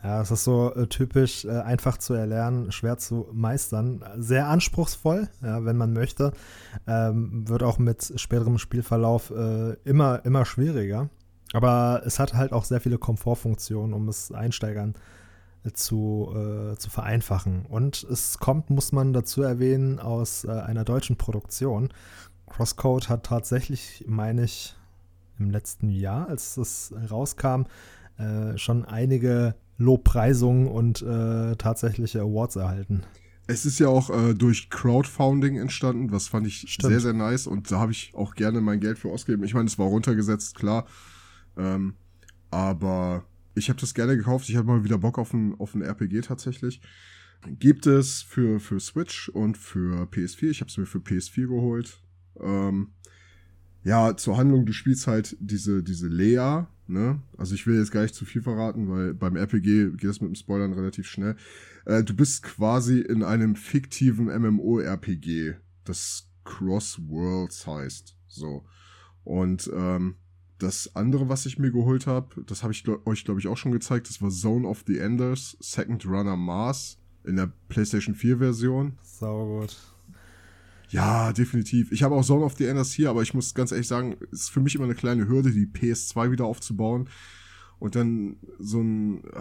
Ja, es ist so äh, typisch äh, einfach zu erlernen, schwer zu meistern. Sehr anspruchsvoll, ja, wenn man möchte. Ähm, wird auch mit späterem Spielverlauf äh, immer, immer schwieriger. Aber es hat halt auch sehr viele Komfortfunktionen, um es Einsteigern äh, zu, äh, zu vereinfachen. Und es kommt, muss man dazu erwähnen, aus äh, einer deutschen Produktion. Crosscode hat tatsächlich, meine ich, im letzten Jahr, als es rauskam, äh, schon einige Lobpreisungen und äh, tatsächliche Awards erhalten. Es ist ja auch äh, durch Crowdfunding entstanden, was fand ich Stimmt. sehr, sehr nice und da habe ich auch gerne mein Geld für ausgegeben. Ich meine, es war runtergesetzt, klar. Ähm, aber ich habe das gerne gekauft. Ich hatte mal wieder Bock auf ein, auf ein RPG tatsächlich. Gibt es für, für Switch und für PS4. Ich habe es mir für PS4 geholt. Ähm, ja, zur Handlung, du spielst halt diese, diese Lea, ne? Also ich will jetzt gar nicht zu viel verraten, weil beim RPG geht es mit dem Spoilern relativ schnell. Äh, du bist quasi in einem fiktiven MMO-RPG, das Cross Worlds heißt. So. Und ähm, das andere, was ich mir geholt habe, das habe ich glaub, euch, glaube ich, auch schon gezeigt, das war Zone of the Enders, Second Runner Mars in der PlayStation 4 Version. Sau gut. Ja, definitiv. Ich habe auch Zone of the Enders hier, aber ich muss ganz ehrlich sagen, es ist für mich immer eine kleine Hürde, die PS2 wieder aufzubauen und dann so ein äh,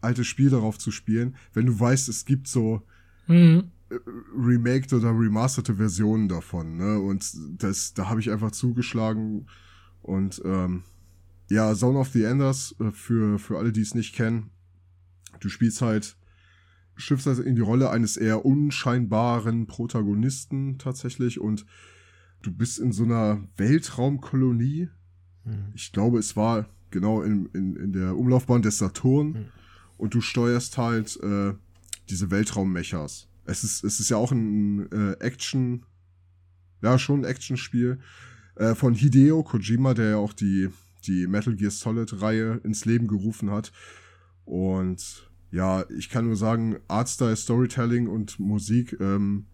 altes Spiel darauf zu spielen, wenn du weißt, es gibt so mhm. Äh, remaked oder remasterte Versionen davon, ne? Und das, da habe ich einfach zugeschlagen und ähm, ja, Zone of the Enders, äh, für, für alle, die es nicht kennen, du spielst halt schlüpfst also in die Rolle eines eher unscheinbaren Protagonisten tatsächlich und du bist in so einer Weltraumkolonie. Mhm. Ich glaube, es war genau in, in, in der Umlaufbahn des Saturn mhm. und du steuerst halt äh, diese Weltraummechas. Es ist, es ist ja auch ein äh, Action, ja, schon ein Actionspiel äh, von Hideo Kojima, der ja auch die, die Metal Gear Solid Reihe ins Leben gerufen hat. Und ja, ich kann nur sagen, Artstyle, Storytelling und Musik ähm,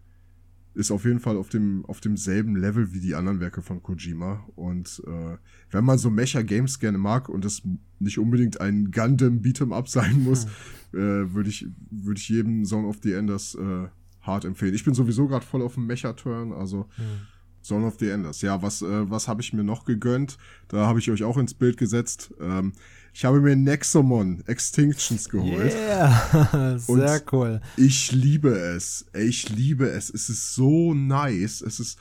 ist auf jeden Fall auf dem auf demselben Level wie die anderen Werke von Kojima. Und äh, wenn man so Mecha-Games gerne mag und das nicht unbedingt ein Gundam Beat'em Up sein muss, hm. äh, würde ich würde ich jedem Zone of the Enders äh, hart empfehlen. Ich bin sowieso gerade voll auf dem Mecha-Turn, also hm. Zone of the Enders. Ja, was, äh, was habe ich mir noch gegönnt? Da habe ich euch auch ins Bild gesetzt. Ähm, ich habe mir Nexomon Extinctions geholt. Yeah, <laughs> sehr cool. Ich liebe es. Ich liebe es. Es ist so nice. Es ist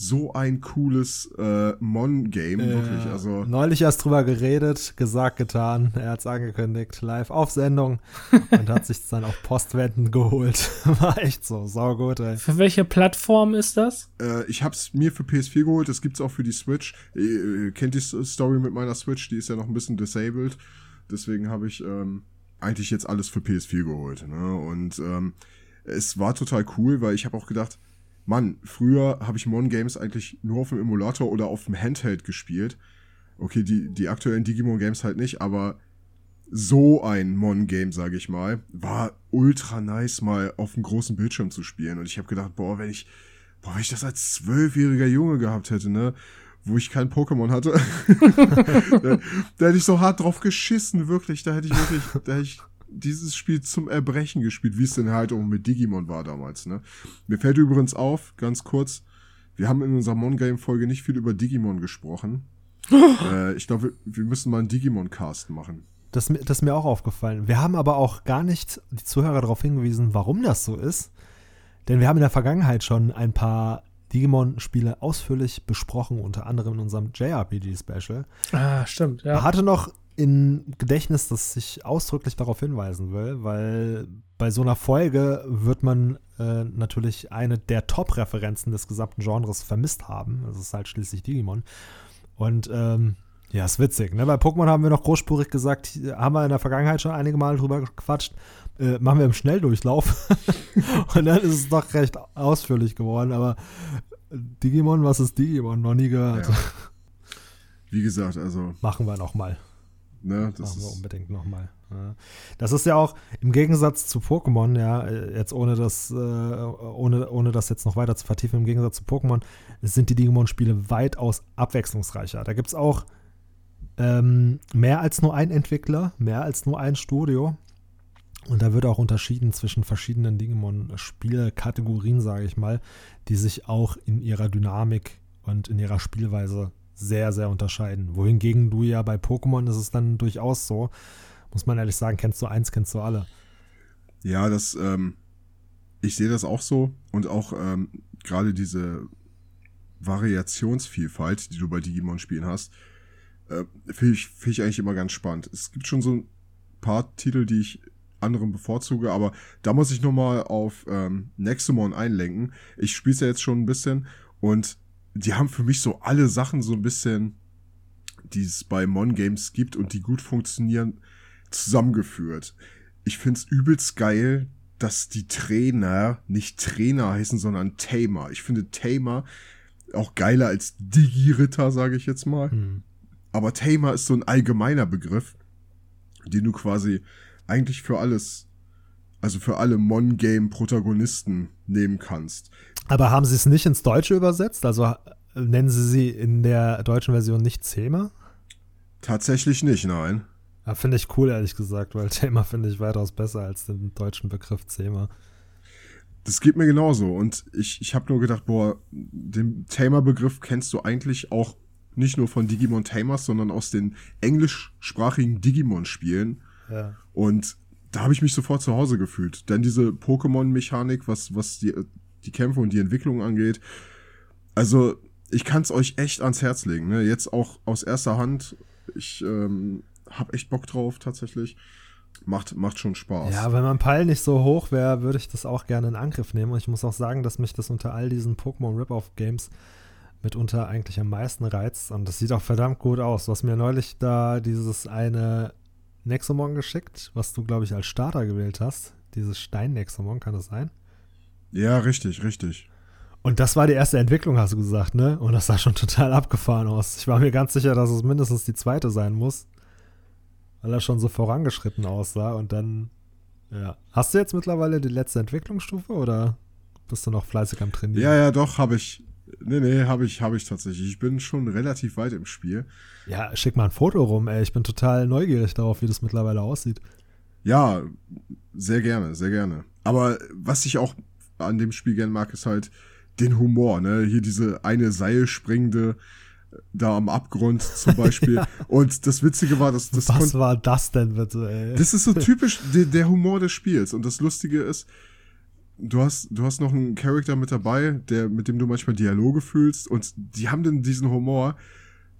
so ein cooles äh, Mon-Game, ja. wirklich. Also Neulich erst drüber geredet, gesagt, getan. Er hat es angekündigt, live auf Sendung <laughs> und hat sich dann auch Postwenden geholt. <laughs> War echt so, saugut, ey. Für welche Plattform ist das? Äh, ich habe es mir für PS4 geholt, das gibt es auch für die Switch. Ihr, ihr kennt die Story mit meiner Switch, die ist ja noch ein bisschen disabled. Deswegen habe ich ähm, eigentlich jetzt alles für PS4 geholt. Ne? Und ähm, es war total cool, weil ich habe auch gedacht, Mann, früher habe ich Mon Games eigentlich nur auf dem Emulator oder auf dem Handheld gespielt. Okay, die, die aktuellen Digimon Games halt nicht, aber so ein Mon-Game, sage ich mal, war ultra nice, mal auf dem großen Bildschirm zu spielen. Und ich habe gedacht, boah, wenn ich, boah, wenn ich das als zwölfjähriger Junge gehabt hätte, ne, wo ich kein Pokémon hatte, <laughs> da, da, hätte ich so hart drauf geschissen, wirklich. Da hätte ich wirklich, da hätte ich dieses Spiel zum Erbrechen gespielt, wie es denn halt auch mit Digimon war damals. Ne? Mir fällt übrigens auf, ganz kurz, wir haben in unserer Mon-Game-Folge nicht viel über Digimon gesprochen. <laughs> äh, ich glaube, wir müssen mal einen Digimon-Cast machen. Das, das ist mir auch aufgefallen. Wir haben aber auch gar nicht die Zuhörer darauf hingewiesen, warum das so ist. Denn wir haben in der Vergangenheit schon ein paar Digimon-Spiele ausführlich besprochen, unter anderem in unserem JRPG-Special. Ah, stimmt, ja. Hatte noch in Gedächtnis, das ich ausdrücklich darauf hinweisen will, weil bei so einer Folge wird man äh, natürlich eine der Top-Referenzen des gesamten Genres vermisst haben. Das ist halt schließlich Digimon. Und ähm, ja, ist witzig. Ne? Bei Pokémon haben wir noch großspurig gesagt, haben wir in der Vergangenheit schon einige Male drüber gequatscht, äh, machen wir im Schnelldurchlauf. <laughs> und dann ist es doch recht ausführlich geworden. Aber Digimon, was ist Digimon? Noch nie gehört. Ja. Wie gesagt, also. Machen wir nochmal. Ne, das Machen wir unbedingt nochmal. Ja. Das ist ja auch im Gegensatz zu Pokémon, ja, jetzt ohne das, äh, ohne, ohne das jetzt noch weiter zu vertiefen, im Gegensatz zu Pokémon sind die Digimon-Spiele weitaus abwechslungsreicher. Da gibt es auch ähm, mehr als nur ein Entwickler, mehr als nur ein Studio. Und da wird auch unterschieden zwischen verschiedenen Digimon-Spielkategorien, sage ich mal, die sich auch in ihrer Dynamik und in ihrer Spielweise sehr, sehr unterscheiden. Wohingegen du ja bei Pokémon ist es dann durchaus so, muss man ehrlich sagen, kennst du eins, kennst du alle. Ja, das, ähm, ich sehe das auch so und auch ähm, gerade diese Variationsvielfalt, die du bei Digimon-Spielen hast, äh, finde ich, find ich eigentlich immer ganz spannend. Es gibt schon so ein paar Titel, die ich anderen bevorzuge, aber da muss ich nochmal auf ähm, Nexomon einlenken. Ich spiele es ja jetzt schon ein bisschen und die haben für mich so alle Sachen so ein bisschen, die es bei Mon Games gibt und die gut funktionieren, zusammengeführt. Ich find's übelst geil, dass die Trainer nicht Trainer heißen, sondern Tamer. Ich finde Tamer auch geiler als Digi-Ritter, sage ich jetzt mal. Mhm. Aber Tamer ist so ein allgemeiner Begriff, den du quasi eigentlich für alles, also für alle Mon-Game-Protagonisten nehmen kannst. Aber haben sie es nicht ins Deutsche übersetzt? Also äh, nennen sie sie in der deutschen Version nicht Thema? Tatsächlich nicht, nein. Ja, finde ich cool, ehrlich gesagt, weil <laughs> Thema finde ich weitaus besser als den deutschen Begriff Thema. Das geht mir genauso. Und ich, ich habe nur gedacht, boah, den Tamer-Begriff kennst du eigentlich auch nicht nur von Digimon Tamers, sondern aus den englischsprachigen Digimon-Spielen. Ja. Und da habe ich mich sofort zu Hause gefühlt. Denn diese Pokémon-Mechanik, was, was die, die Kämpfe und die Entwicklung angeht, also ich kann es euch echt ans Herz legen. Ne? Jetzt auch aus erster Hand. Ich ähm, habe echt Bock drauf tatsächlich. Macht, macht schon Spaß. Ja, wenn mein Peil nicht so hoch wäre, würde ich das auch gerne in Angriff nehmen. Und ich muss auch sagen, dass mich das unter all diesen Pokémon Rip-Off-Games mitunter eigentlich am meisten reizt. Und das sieht auch verdammt gut aus. Du hast mir neulich da dieses eine Nexomon geschickt, was du, glaube ich, als Starter gewählt hast. Dieses Stein-Nexomon, kann das sein? Ja, richtig, richtig. Und das war die erste Entwicklung, hast du gesagt, ne? Und das sah schon total abgefahren aus. Ich war mir ganz sicher, dass es mindestens die zweite sein muss, weil er schon so vorangeschritten aussah. Und dann, ja. Hast du jetzt mittlerweile die letzte Entwicklungsstufe oder bist du noch fleißig am Trainieren? Ja, ja, doch, habe ich. Nee, nee, habe ich, habe ich tatsächlich. Ich bin schon relativ weit im Spiel. Ja, schick mal ein Foto rum, ey. Ich bin total neugierig darauf, wie das mittlerweile aussieht. Ja, sehr gerne, sehr gerne. Aber was ich auch an dem Spiel gerne mag, ist halt den Humor, ne? Hier diese eine Seilspringende äh, da am Abgrund zum Beispiel. <laughs> ja. Und das Witzige war, dass das. Was war das denn bitte, ey? Das ist so <laughs> typisch der, der Humor des Spiels. Und das Lustige ist, du hast, du hast noch einen Charakter mit dabei, der, mit dem du manchmal Dialoge fühlst und die haben dann diesen Humor.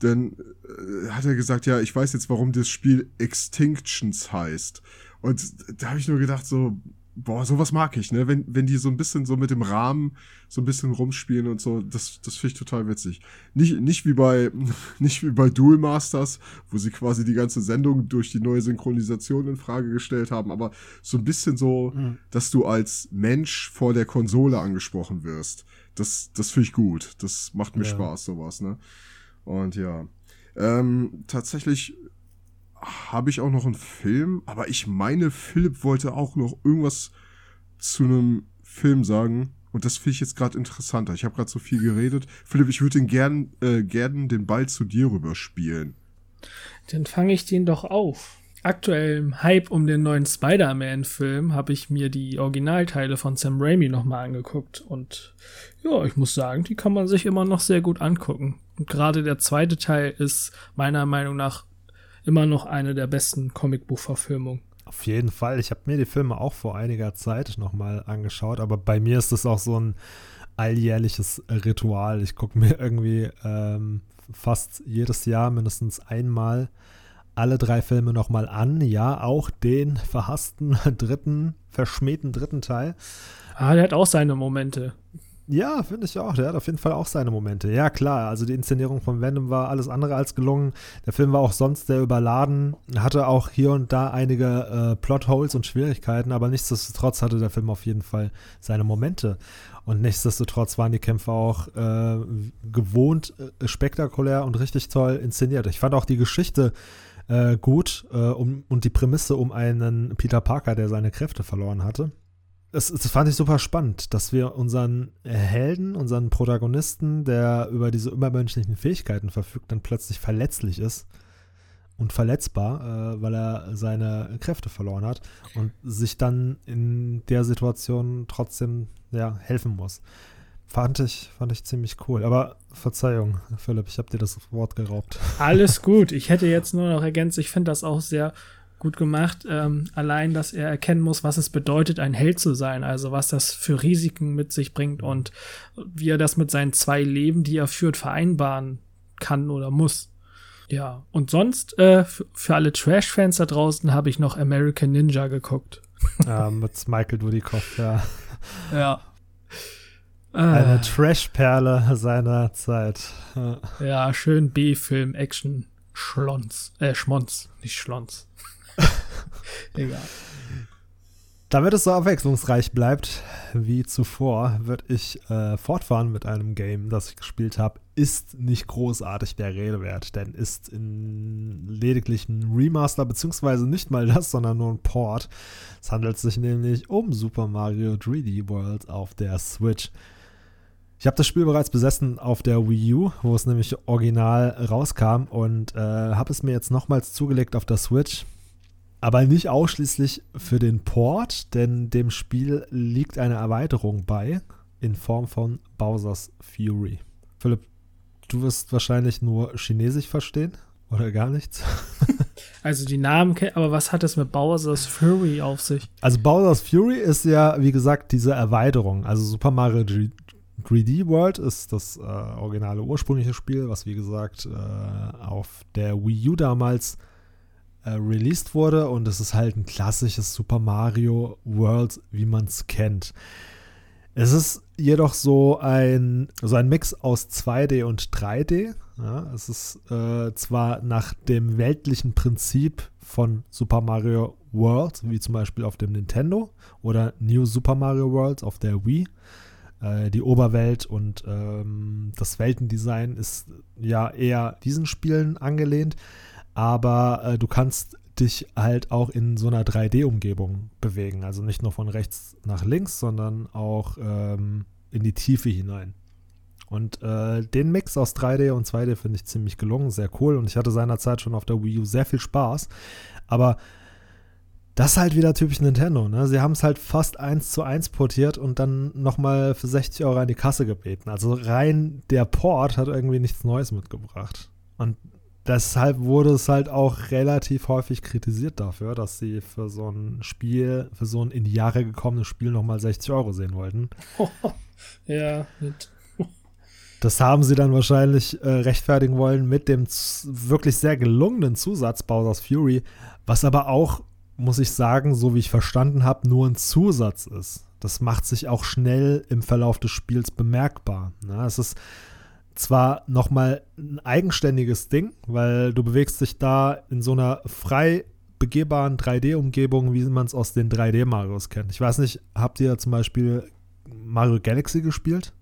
Dann äh, hat er gesagt, ja, ich weiß jetzt, warum das Spiel Extinctions heißt. Und da habe ich nur gedacht, so, boah, sowas mag ich, ne? Wenn, wenn die so ein bisschen so mit dem Rahmen so ein bisschen rumspielen und so, das, das finde ich total witzig. Nicht, nicht wie bei, <laughs> nicht wie bei Duel Masters, wo sie quasi die ganze Sendung durch die neue Synchronisation in Frage gestellt haben, aber so ein bisschen so, mhm. dass du als Mensch vor der Konsole angesprochen wirst. Das, das finde ich gut. Das macht mir ja. Spaß, sowas, ne? Und ja. Ähm, tatsächlich habe ich auch noch einen Film, aber ich meine, Philipp wollte auch noch irgendwas zu einem Film sagen. Und das finde ich jetzt gerade interessanter. Ich habe gerade so viel geredet. Philipp, ich würde den gern, äh, gern den Ball zu dir rüberspielen. Dann fange ich den doch auf. Aktuell im Hype um den neuen Spider-Man-Film habe ich mir die Originalteile von Sam Raimi nochmal angeguckt. Und ja, ich muss sagen, die kann man sich immer noch sehr gut angucken. Und gerade der zweite Teil ist meiner Meinung nach immer noch eine der besten Comicbuchverfilmungen. Auf jeden Fall. Ich habe mir die Filme auch vor einiger Zeit nochmal angeschaut, aber bei mir ist es auch so ein alljährliches Ritual. Ich gucke mir irgendwie ähm, fast jedes Jahr mindestens einmal alle drei Filme nochmal an. Ja, auch den verhassten <laughs> dritten, verschmähten dritten Teil. Ah, der hat auch seine Momente. Ja, finde ich auch. Der hat auf jeden Fall auch seine Momente. Ja, klar. Also die Inszenierung von Venom war alles andere als gelungen. Der Film war auch sonst sehr überladen. Hatte auch hier und da einige äh, Plotholes und Schwierigkeiten, aber nichtsdestotrotz hatte der Film auf jeden Fall seine Momente. Und nichtsdestotrotz waren die Kämpfe auch äh, gewohnt äh, spektakulär und richtig toll inszeniert. Ich fand auch die Geschichte äh, gut äh, um, und die Prämisse um einen Peter Parker, der seine Kräfte verloren hatte das, das fand ich super spannend, dass wir unseren Helden, unseren Protagonisten, der über diese übermenschlichen Fähigkeiten verfügt, dann plötzlich verletzlich ist und verletzbar, äh, weil er seine Kräfte verloren hat und sich dann in der Situation trotzdem ja, helfen muss. Fand ich, fand ich ziemlich cool. Aber Verzeihung, Philipp, ich habe dir das Wort geraubt. Alles <laughs> gut. Ich hätte jetzt nur noch ergänzt, ich finde das auch sehr gut gemacht. Ähm, allein, dass er erkennen muss, was es bedeutet, ein Held zu sein, also was das für Risiken mit sich bringt und wie er das mit seinen zwei Leben, die er führt, vereinbaren kann oder muss. Ja, und sonst äh, für alle Trash-Fans da draußen habe ich noch American Ninja geguckt. Ja, mit Michael Dudikoff, ja. <laughs> Ja. Eine äh, Trash-Perle seiner Zeit. Ja, ja schön B-Film, Action, Schlons, äh, Schmonz, nicht Schlons. <laughs> Egal. Damit es so abwechslungsreich bleibt wie zuvor, würde ich äh, fortfahren mit einem Game, das ich gespielt habe. Ist nicht großartig der Rede wert, denn ist in lediglich ein Remaster, beziehungsweise nicht mal das, sondern nur ein Port. Es handelt sich nämlich um Super Mario 3D World auf der Switch. Ich habe das Spiel bereits besessen auf der Wii U, wo es nämlich original rauskam und äh, habe es mir jetzt nochmals zugelegt auf der Switch aber nicht ausschließlich für den Port, denn dem Spiel liegt eine Erweiterung bei in Form von Bowser's Fury. Philipp, du wirst wahrscheinlich nur Chinesisch verstehen oder gar nichts. <laughs> Also die Namen, aber was hat es mit Bowser's Fury auf sich? Also Bowser's Fury ist ja, wie gesagt, diese Erweiterung. Also Super Mario 3D World ist das äh, originale ursprüngliche Spiel, was wie gesagt äh, auf der Wii U damals äh, released wurde und es ist halt ein klassisches Super Mario World, wie man es kennt. Es ist jedoch so ein, so ein Mix aus 2D und 3D. Ja, es ist äh, zwar nach dem weltlichen Prinzip von Super Mario World, wie zum Beispiel auf dem Nintendo oder New Super Mario World auf der Wii. Äh, die Oberwelt und ähm, das Weltendesign ist ja eher diesen Spielen angelehnt aber äh, du kannst dich halt auch in so einer 3D-Umgebung bewegen. Also nicht nur von rechts nach links, sondern auch ähm, in die Tiefe hinein. Und äh, den Mix aus 3D und 2D finde ich ziemlich gelungen, sehr cool. Und ich hatte seinerzeit schon auf der Wii U sehr viel Spaß. Aber das ist halt wieder typisch Nintendo. Ne? Sie haben es halt fast eins zu eins portiert und dann nochmal für 60 Euro an die Kasse gebeten. Also rein der Port hat irgendwie nichts Neues mitgebracht. Und deshalb wurde es halt auch relativ häufig kritisiert dafür, dass sie für so ein Spiel, für so ein in die Jahre gekommenes Spiel nochmal 60 Euro sehen wollten. <laughs> ja, mit. <laughs> Das haben sie dann wahrscheinlich äh, rechtfertigen wollen mit dem wirklich sehr gelungenen Zusatz Bowser's Fury, was aber auch, muss ich sagen, so wie ich verstanden habe, nur ein Zusatz ist. Das macht sich auch schnell im Verlauf des Spiels bemerkbar. Ne? Es ist zwar nochmal ein eigenständiges Ding, weil du bewegst dich da in so einer frei begehbaren 3D-Umgebung, wie man es aus den 3D-Marios kennt. Ich weiß nicht, habt ihr zum Beispiel Mario Galaxy gespielt?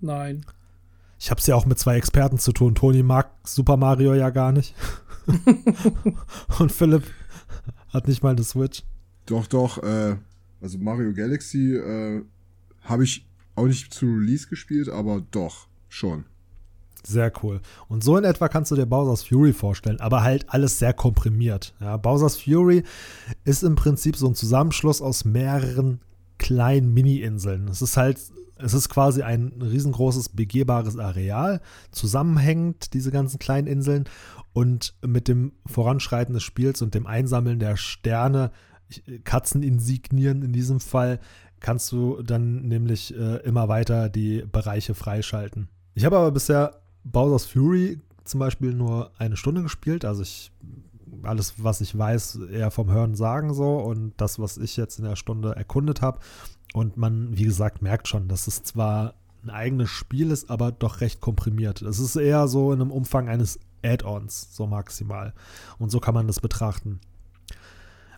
Nein. Ich habe es ja auch mit zwei Experten zu tun. Toni mag Super Mario ja gar nicht. <laughs> Und Philipp hat nicht mal eine Switch. Doch, doch. Äh, also Mario Galaxy äh, habe ich auch nicht zu Release gespielt, aber doch, schon. Sehr cool. Und so in etwa kannst du dir Bowser's Fury vorstellen, aber halt alles sehr komprimiert. Ja, Bowser's Fury ist im Prinzip so ein Zusammenschluss aus mehreren kleinen Mini-Inseln. Es ist halt, es ist quasi ein riesengroßes begehbares Areal, zusammenhängend diese ganzen kleinen Inseln und mit dem Voranschreiten des Spiels und dem Einsammeln der Sterne, Katzeninsignien in diesem Fall, kannst du dann nämlich äh, immer weiter die Bereiche freischalten. Ich habe aber bisher Bowser's Fury zum Beispiel nur eine Stunde gespielt. Also ich alles, was ich weiß, eher vom Hören sagen so und das, was ich jetzt in der Stunde erkundet habe. Und man, wie gesagt, merkt schon, dass es zwar ein eigenes Spiel ist, aber doch recht komprimiert. Es ist eher so in einem Umfang eines Add-ons, so maximal. Und so kann man das betrachten.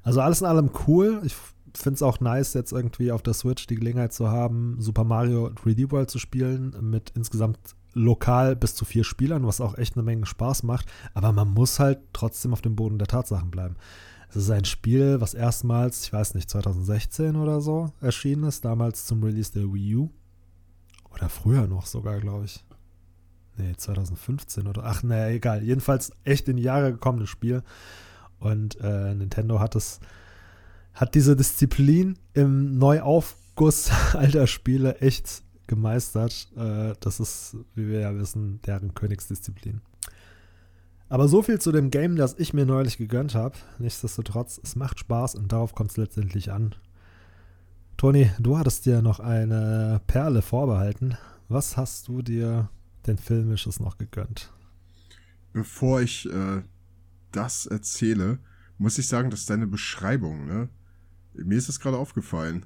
Also alles in allem cool. Ich finde es auch nice, jetzt irgendwie auf der Switch die Gelegenheit zu haben, Super Mario 3D World zu spielen mit insgesamt lokal bis zu vier Spielern, was auch echt eine Menge Spaß macht. Aber man muss halt trotzdem auf dem Boden der Tatsachen bleiben. Es ist ein Spiel, was erstmals, ich weiß nicht, 2016 oder so erschienen ist, damals zum Release der Wii U. Oder früher noch sogar, glaube ich. Nee, 2015 oder. Ach, naja, egal. Jedenfalls echt in die Jahre gekommenes Spiel. Und äh, Nintendo hat es, hat diese Disziplin im Neuaufguss <laughs> alter Spiele echt gemeistert. Äh, das ist, wie wir ja wissen, deren Königsdisziplin. Aber so viel zu dem Game, das ich mir neulich gegönnt habe. Nichtsdestotrotz, es macht Spaß und darauf kommt es letztendlich an. Toni, du hattest dir noch eine Perle vorbehalten. Was hast du dir denn Filmisches noch gegönnt? Bevor ich äh, das erzähle, muss ich sagen, dass deine Beschreibung, ne? Mir ist das gerade aufgefallen.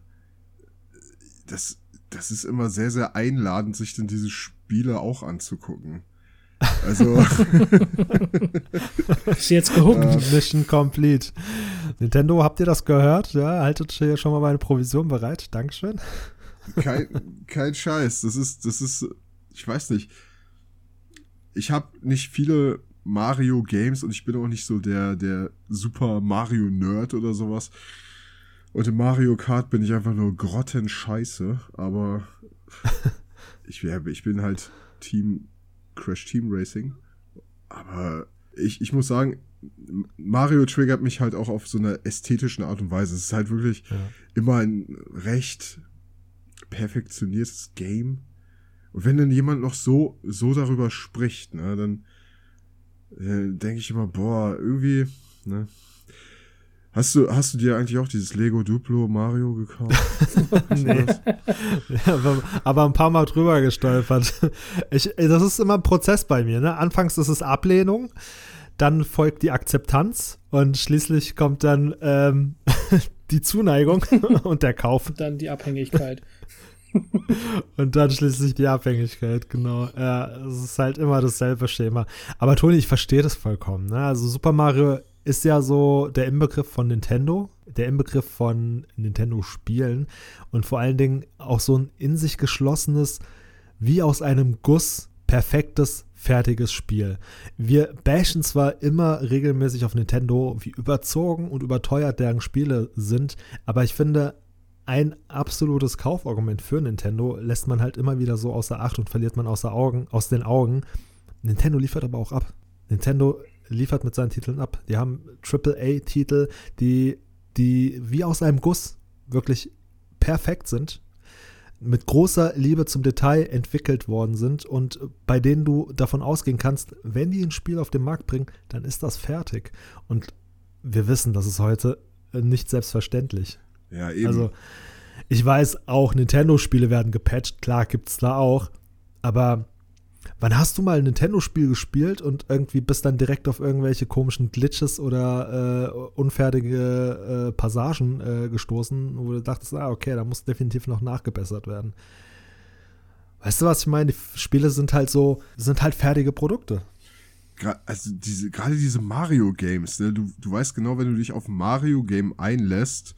Das, das ist immer sehr, sehr einladend, sich denn diese Spiele auch anzugucken. Also. <laughs> ist jetzt gehuckt. Uh, Mission complete. Nintendo, habt ihr das gehört? Ja, haltet hier schon mal meine Provision bereit. Dankeschön. Kein, kein Scheiß. Das ist, das ist, ich weiß nicht. Ich habe nicht viele Mario Games und ich bin auch nicht so der, der Super Mario Nerd oder sowas. Und im Mario Kart bin ich einfach nur grottenscheiße, aber <laughs> ich, ich bin halt Team Crash Team Racing. Aber ich, ich muss sagen, Mario triggert mich halt auch auf so einer ästhetischen Art und Weise. Es ist halt wirklich ja. immer ein recht perfektioniertes Game. Und wenn dann jemand noch so, so darüber spricht, ne, dann äh, denke ich immer, boah, irgendwie, ne. Hast du, hast du dir eigentlich auch dieses Lego Duplo Mario gekauft? <laughs> nee. ja, aber, aber, ein paar Mal drüber gestolpert. Ich, das ist immer ein Prozess bei mir. Ne? Anfangs ist es Ablehnung, dann folgt die Akzeptanz und schließlich kommt dann ähm, <laughs> die Zuneigung <laughs> und der Kauf. Und dann die Abhängigkeit. und dann schließlich die Abhängigkeit, genau. Ja, es ist halt immer dasselbe Schema. Aber Toni, ich verstehe das vollkommen. Ne? Also Super Mario ist ja so der Inbegriff von Nintendo, der Inbegriff von Nintendo-Spielen und vor allen Dingen auch so ein in sich geschlossenes, wie aus einem Guss perfektes, fertiges Spiel. Wir bashen zwar immer regelmäßig auf Nintendo, wie überzogen und überteuert deren Spiele sind, aber ich finde, ein absolutes Kaufargument für Nintendo lässt man halt immer wieder so außer Acht und verliert man außer Augen, aus den Augen. Nintendo liefert aber auch ab. Nintendo liefert mit seinen Titeln ab. Die haben AAA-Titel, die, die wie aus einem Guss wirklich perfekt sind, mit großer Liebe zum Detail entwickelt worden sind und bei denen du davon ausgehen kannst, wenn die ein Spiel auf den Markt bringen, dann ist das fertig. Und wir wissen, das ist heute nicht selbstverständlich. Ja, eben. Also, ich weiß auch, Nintendo-Spiele werden gepatcht, klar gibt es da auch, aber wann hast du mal ein Nintendo-Spiel gespielt und irgendwie bist dann direkt auf irgendwelche komischen Glitches oder äh, unfertige äh, Passagen äh, gestoßen, wo du dachtest, ah, okay, da muss definitiv noch nachgebessert werden. Weißt du, was ich meine? Die Spiele sind halt so, sind halt fertige Produkte also diese, gerade diese Mario-Games, ne? du, du weißt genau, wenn du dich auf ein Mario-Game einlässt,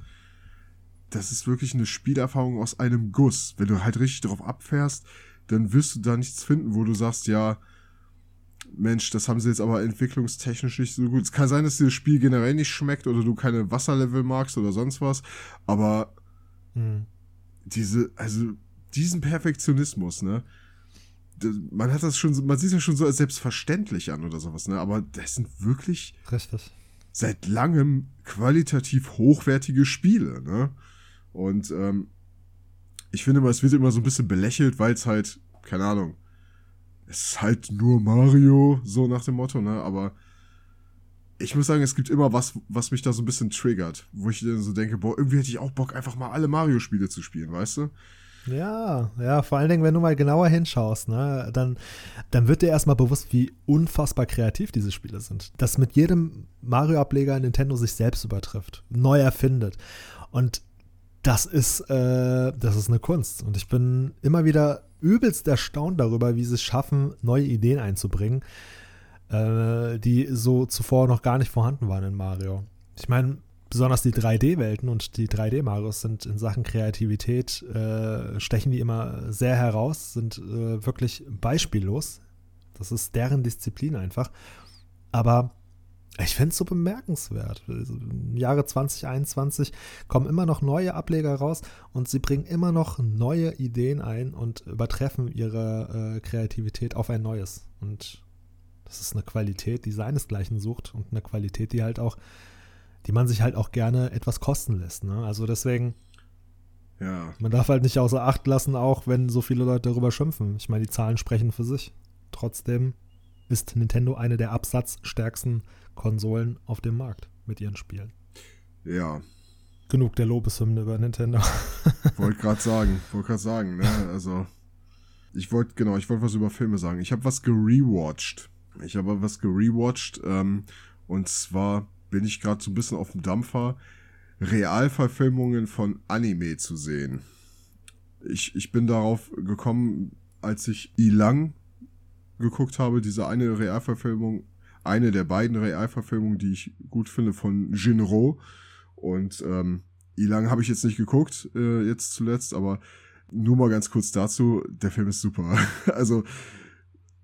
das ist wirklich eine Spielerfahrung aus einem Guss. Wenn du halt richtig drauf abfährst, dann wirst du da nichts finden, wo du sagst, ja, Mensch, das haben sie jetzt aber entwicklungstechnisch nicht so gut. Es kann sein, dass dir das Spiel generell nicht schmeckt oder du keine Wasserlevel magst oder sonst was, aber hm. diese, also diesen Perfektionismus, ne? Man hat das schon, man sieht das schon so als selbstverständlich an oder sowas, ne? Aber das sind wirklich Richtig. seit langem qualitativ hochwertige Spiele, ne? Und ähm, ich finde mal, es wird immer so ein bisschen belächelt, weil es halt, keine Ahnung, es ist halt nur Mario, so nach dem Motto, ne? Aber ich muss sagen, es gibt immer was, was mich da so ein bisschen triggert, wo ich dann so denke, boah, irgendwie hätte ich auch Bock, einfach mal alle Mario-Spiele zu spielen, weißt du? Ja, ja, vor allen Dingen, wenn du mal genauer hinschaust, ne, dann, dann wird dir erstmal bewusst, wie unfassbar kreativ diese Spiele sind. Dass mit jedem Mario-Ableger Nintendo sich selbst übertrifft, neu erfindet. Und das ist, äh, das ist eine Kunst. Und ich bin immer wieder übelst erstaunt darüber, wie sie es schaffen, neue Ideen einzubringen, äh, die so zuvor noch gar nicht vorhanden waren in Mario. Ich meine, besonders die 3D-Welten und die 3D-Marios sind in Sachen Kreativität, äh, stechen die immer sehr heraus, sind äh, wirklich beispiellos. Das ist deren Disziplin einfach. Aber ich finde es so bemerkenswert. Also Im Jahre 2021 kommen immer noch neue Ableger raus und sie bringen immer noch neue Ideen ein und übertreffen ihre äh, Kreativität auf ein neues. Und das ist eine Qualität, die seinesgleichen sucht und eine Qualität, die halt auch die man sich halt auch gerne etwas kosten lässt. Ne? Also deswegen, Ja. man darf halt nicht außer Acht lassen, auch wenn so viele Leute darüber schimpfen. Ich meine, die Zahlen sprechen für sich. Trotzdem ist Nintendo eine der absatzstärksten Konsolen auf dem Markt mit ihren Spielen. Ja. Genug der Lobeshymne über Nintendo. <laughs> Wollte gerade sagen, wollte gerade sagen, ne? <laughs> Also, ich wollte, genau, ich wollte was über Filme sagen. Ich habe was gerewatcht. Ich habe was gerewatcht, ähm, und zwar bin ich gerade so ein bisschen auf dem Dampfer, Realverfilmungen von Anime zu sehen. Ich, ich bin darauf gekommen, als ich Ilang geguckt habe, diese eine Realverfilmung, eine der beiden Realverfilmungen, die ich gut finde, von Jinro. Und ähm, Ilang habe ich jetzt nicht geguckt, äh, jetzt zuletzt, aber nur mal ganz kurz dazu, der Film ist super. <laughs> also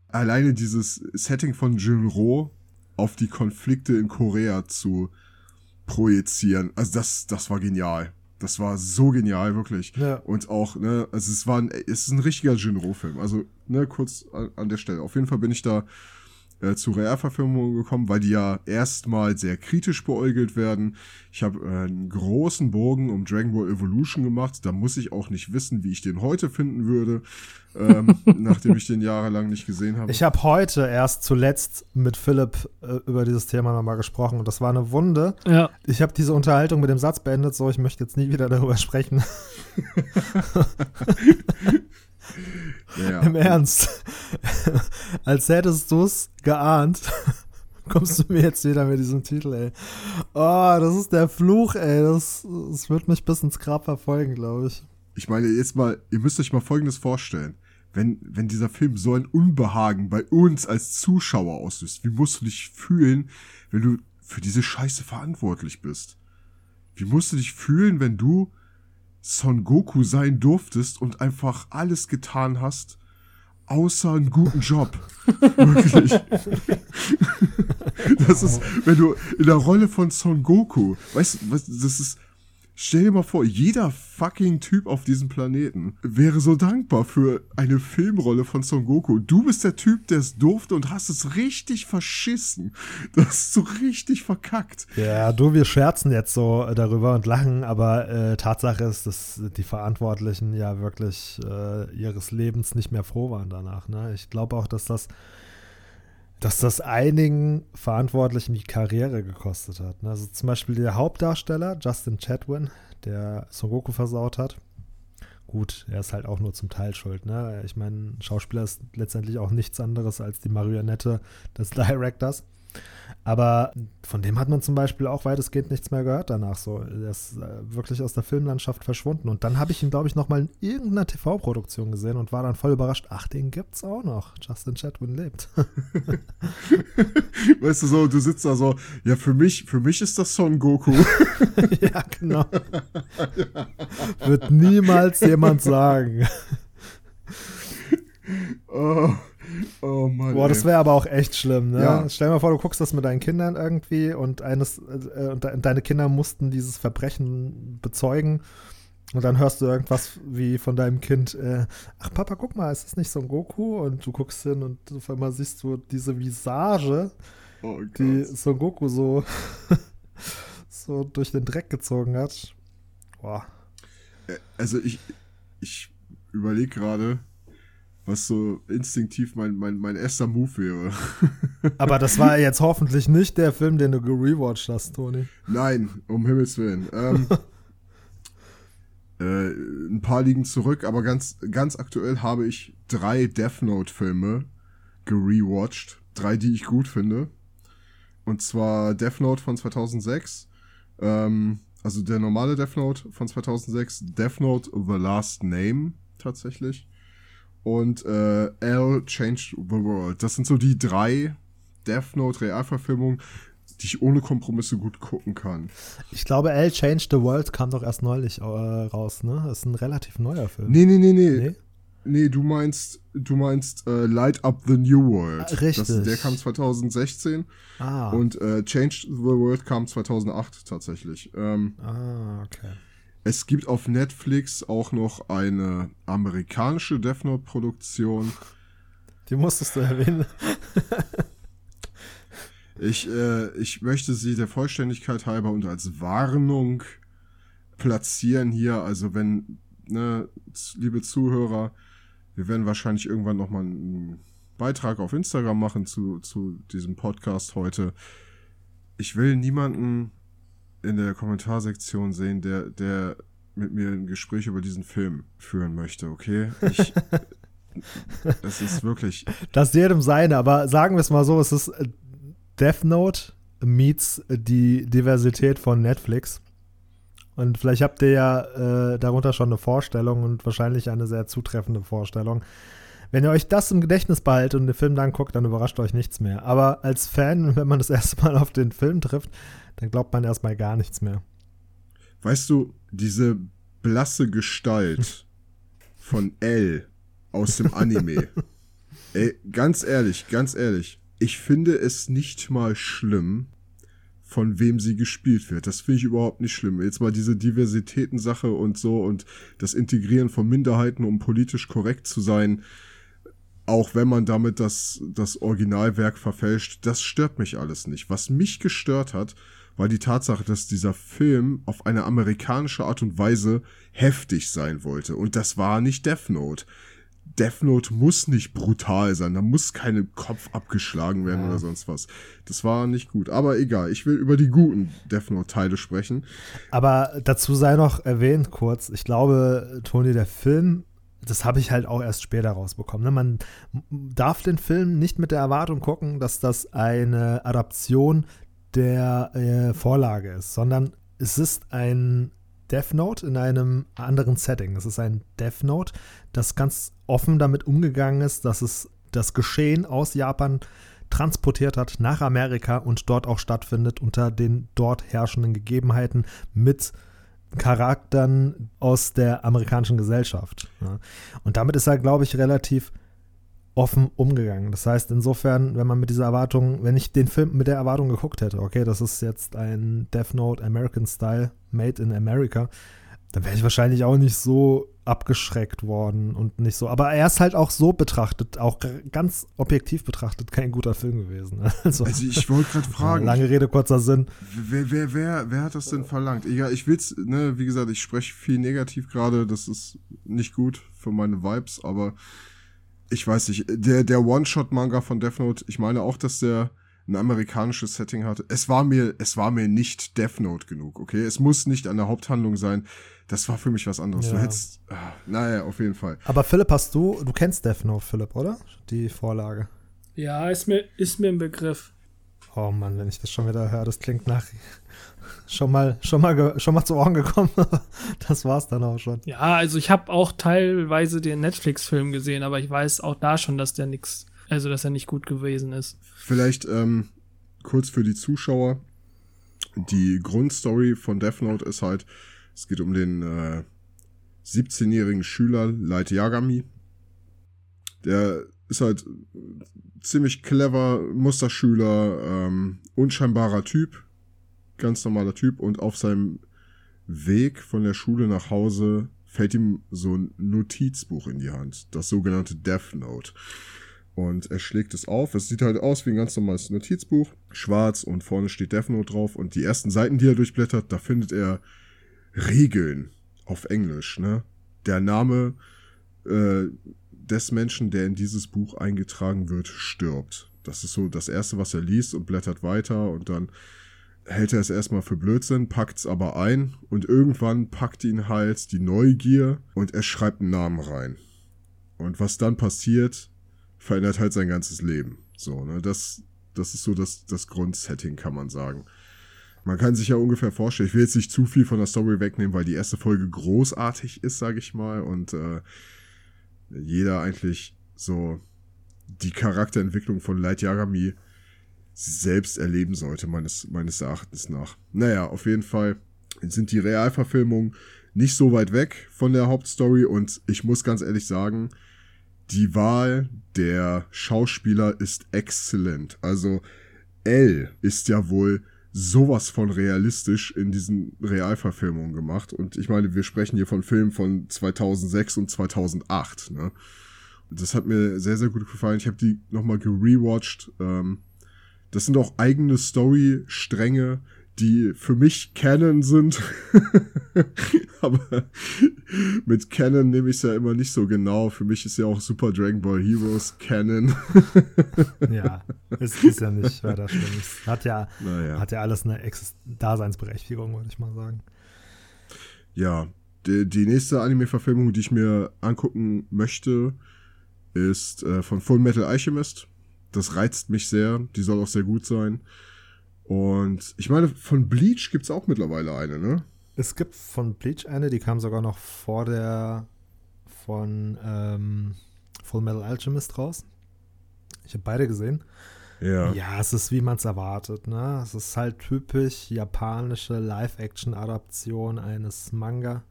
alleine dieses Setting von Jinro auf die Konflikte in Korea zu projizieren, also das, das war genial. Das war so genial, wirklich. Ja. Und auch, ne, also es war ein, es ist ein richtiger Jinro-Film. Also, ne, kurz an, an der Stelle. Auf jeden Fall bin ich da äh, zu Realverfilmungen gekommen, weil die ja erstmal sehr kritisch beäugelt werden. Ich habe äh, einen großen Bogen um Dragon Ball Evolution gemacht. Da muss ich auch nicht wissen, wie ich den heute finden würde, ähm, <laughs> nachdem ich den jahrelang nicht gesehen habe. Ich habe heute erst zuletzt mit Philipp äh, über dieses Thema nochmal gesprochen und das war eine Wunde. Ja. Ich habe diese Unterhaltung mit dem Satz beendet, so ich möchte jetzt nie wieder darüber sprechen. <laughs> <laughs> ja, Im Ernst. <laughs> Als hättest du es geahnt, <laughs> kommst du mir jetzt wieder mit diesem Titel, ey. Oh, das ist der Fluch, ey. Das, das wird mich bis ins Grab verfolgen, glaube ich. Ich meine, jetzt mal, ihr müsst euch mal Folgendes vorstellen. Wenn, wenn dieser Film so ein Unbehagen bei uns als Zuschauer auslöst, wie musst du dich fühlen, wenn du für diese Scheiße verantwortlich bist? Wie musst du dich fühlen, wenn du Son Goku sein durftest und einfach alles getan hast, außer einen guten Job? Wirklich. das ist, wenn du in der Rolle von Son Goku, weißt du, das ist, Stell dir mal vor, jeder fucking Typ auf diesem Planeten wäre so dankbar für eine Filmrolle von Son Goku. Du bist der Typ, der es durfte und hast es richtig verschissen. Das ist so richtig verkackt. Ja, du, wir scherzen jetzt so darüber und lachen, aber äh, Tatsache ist, dass die Verantwortlichen ja wirklich äh, ihres Lebens nicht mehr froh waren danach. Ne? Ich glaube auch, dass das, dass das einigen Verantwortlichen die Karriere gekostet hat. Ne? Also zum Beispiel der Hauptdarsteller, Justin Chatwin, der Son Goku versaut hat. Gut, er ist halt auch nur zum Teil schuld. Ne? Ich meine, Schauspieler ist letztendlich auch nichts anderes als die Marionette des <laughs> Directors. Aber von dem hat man zum Beispiel auch weitestgehend nichts mehr gehört danach. So, er ist äh, wirklich aus der Filmlandschaft verschwunden. Und dann habe ich ihn, glaube ich, noch mal in irgendeiner TV-Produktion gesehen und war dann voll überrascht. Ach, den gibt's auch noch. Justin Chatwin lebt. <laughs> Weißt du so, du sitzt da so, ja, für mich, für mich ist das Son Goku. <laughs> ja, genau. Wird niemals jemand sagen. <laughs> oh, oh Mann. Boah, das wäre aber auch echt schlimm, ne? Ja. Stell dir mal vor, du guckst das mit deinen Kindern irgendwie und eines äh, und de deine Kinder mussten dieses Verbrechen bezeugen. Und dann hörst du irgendwas wie von deinem Kind, äh, ach Papa, guck mal, ist das nicht so ein Goku? Und du guckst hin und auf einmal siehst du diese Visage, oh die. Son Goku so, <laughs> so durch den Dreck gezogen hat. Boah. Also ich, ich überlege gerade, was so instinktiv mein, mein, mein erster Move wäre. <laughs> Aber das war jetzt hoffentlich nicht der Film, den du gerewatcht hast, Toni. Nein, um Himmels Willen. Ähm, <laughs> Äh, ein paar liegen zurück, aber ganz, ganz aktuell habe ich drei Death Note-Filme gerewatcht. Drei, die ich gut finde. Und zwar Death Note von 2006, ähm, also der normale Death Note von 2006, Death Note The Last Name tatsächlich und äh, L Changed the World. Das sind so die drei Death Note Realverfilmungen, die ich ohne Kompromisse gut gucken kann. Ich glaube, L Changed the World kam doch erst neulich äh, raus, ne? Das ist ein relativ neuer Film. Nee, nee, nee, nee. Nee, nee du meinst, du meinst äh, Light Up the New World. Ah, richtig. Das, der kam 2016. Ah. Und äh, Changed the World kam 2008 tatsächlich. Ähm, ah, okay. Es gibt auf Netflix auch noch eine amerikanische Death Note-Produktion. Die musstest du erwähnen. Ich, äh, ich möchte sie der Vollständigkeit halber und als Warnung platzieren hier. Also wenn, ne, liebe Zuhörer, wir werden wahrscheinlich irgendwann nochmal einen Beitrag auf Instagram machen zu, zu diesem Podcast heute. Ich will niemanden in der Kommentarsektion sehen, der, der mit mir ein Gespräch über diesen Film führen möchte, okay? Ich, <laughs> das ist wirklich. Das jedem seine, aber sagen wir es mal so, es ist äh, Death Note meets die Diversität von Netflix. Und vielleicht habt ihr ja äh, darunter schon eine Vorstellung und wahrscheinlich eine sehr zutreffende Vorstellung. Wenn ihr euch das im Gedächtnis behaltet und den Film dann guckt, dann überrascht euch nichts mehr. Aber als Fan, <laughs> wenn man das erste Mal auf den Film trifft, dann glaubt man erstmal gar nichts mehr. Weißt du, diese blasse Gestalt <laughs> von L aus dem Anime. Ey, ganz ehrlich, ganz ehrlich ich finde es nicht mal schlimm, von wem sie gespielt wird. Das finde ich überhaupt nicht schlimm. Jetzt mal diese Diversitätensache und so und das Integrieren von Minderheiten, um politisch korrekt zu sein, auch wenn man damit das, das Originalwerk verfälscht, das stört mich alles nicht. Was mich gestört hat, war die Tatsache, dass dieser Film auf eine amerikanische Art und Weise heftig sein wollte. Und das war nicht Death Note. Death Note muss nicht brutal sein, da muss keine Kopf abgeschlagen werden ja. oder sonst was. Das war nicht gut. Aber egal, ich will über die guten Death Note-Teile sprechen. Aber dazu sei noch erwähnt kurz, ich glaube, Toni, der Film, das habe ich halt auch erst später rausbekommen. Ne? Man darf den Film nicht mit der Erwartung gucken, dass das eine Adaption der äh, Vorlage ist, sondern es ist ein Death Note in einem anderen Setting. Es ist ein Death Note, das ganz offen damit umgegangen ist, dass es das Geschehen aus Japan transportiert hat nach Amerika und dort auch stattfindet unter den dort herrschenden Gegebenheiten mit Charakteren aus der amerikanischen Gesellschaft. Und damit ist er, glaube ich, relativ offen umgegangen. Das heißt, insofern, wenn man mit dieser Erwartung, wenn ich den Film mit der Erwartung geguckt hätte, okay, das ist jetzt ein Death Note American Style, made in America, dann wäre ich wahrscheinlich auch nicht so abgeschreckt worden und nicht so. Aber er ist halt auch so betrachtet, auch ganz objektiv betrachtet, kein guter Film gewesen. <laughs> Also, also ich wollte gerade <laughs> fragen. Lange Rede, kurzer Sinn. Wer, wer, wer, wer hat das denn verlangt? Egal, ich will's, ne, wie gesagt, ich spreche viel negativ gerade, das ist nicht gut für meine Vibes, aber ich weiß nicht, der, der One-Shot-Manga von Death Note, ich meine auch, dass der ein amerikanisches Setting hatte. Es war mir, es war mir nicht Death Note genug, okay? Es muss nicht an der Haupthandlung sein. Das war für mich was anderes. Ja. Du hättest, ah, naja, auf jeden Fall. Aber Philipp, hast du, du kennst Death Note, Philipp, oder? Die Vorlage. Ja, ist mir, ist mir ein Begriff. Oh Mann, wenn ich das schon wieder höre, das klingt nach schon mal, schon mal, schon mal zu Ohren gekommen. <laughs> das war's dann auch schon. Ja, also ich habe auch teilweise den Netflix-Film gesehen, aber ich weiß auch da schon, dass der nix, also dass er nicht gut gewesen ist. Vielleicht ähm, kurz für die Zuschauer. Die Grundstory von Death Note ist halt, es geht um den äh, 17-jährigen Schüler Light Yagami. Der ist halt ziemlich clever, Musterschüler, ähm, unscheinbarer Typ, ganz normaler Typ und auf seinem Weg von der Schule nach Hause fällt ihm so ein Notizbuch in die Hand, das sogenannte Death Note. Und er schlägt es auf. Es sieht halt aus wie ein ganz normales Notizbuch, schwarz und vorne steht Death Note drauf. Und die ersten Seiten, die er durchblättert, da findet er Regeln auf Englisch. Ne? Der Name äh, des Menschen, der in dieses Buch eingetragen wird, stirbt. Das ist so das Erste, was er liest und blättert weiter und dann hält er es erstmal für Blödsinn, packt es aber ein und irgendwann packt ihn halt die Neugier und er schreibt einen Namen rein. Und was dann passiert, verändert halt sein ganzes Leben. So, ne, das, das ist so das, das Grundsetting, kann man sagen. Man kann sich ja ungefähr vorstellen, ich will jetzt nicht zu viel von der Story wegnehmen, weil die erste Folge großartig ist, sage ich mal, und äh, jeder eigentlich so die Charakterentwicklung von Light Yagami selbst erleben sollte, meines, meines Erachtens nach. Naja, auf jeden Fall sind die Realverfilmungen nicht so weit weg von der Hauptstory und ich muss ganz ehrlich sagen, die Wahl der Schauspieler ist exzellent. Also L ist ja wohl sowas von realistisch in diesen Realverfilmungen gemacht. Und ich meine, wir sprechen hier von Filmen von 2006 und 2008. Ne? Das hat mir sehr, sehr gut gefallen. Ich habe die nochmal gerewatcht. Ähm, das sind auch eigene Story-Stränge, die für mich Canon sind. <laughs> Aber mit Canon nehme ich es ja immer nicht so genau. Für mich ist ja auch Super Dragon Ball Heroes Canon. <laughs> ja, es ist ja nicht weiter schlimm. Es hat ja, naja. hat ja alles eine Ex Daseinsberechtigung, würde ich mal sagen. Ja, die, die nächste Anime-Verfilmung, die ich mir angucken möchte, ist äh, von Full Metal Alchemist. Das reizt mich sehr. Die soll auch sehr gut sein. Und ich meine, von Bleach gibt es auch mittlerweile eine, ne? Es gibt von Bleach eine, die kam sogar noch vor der von ähm, Full Metal Alchemist raus. Ich habe beide gesehen. Ja. Ja, es ist wie man es erwartet, ne? Es ist halt typisch japanische Live-Action-Adaption eines Manga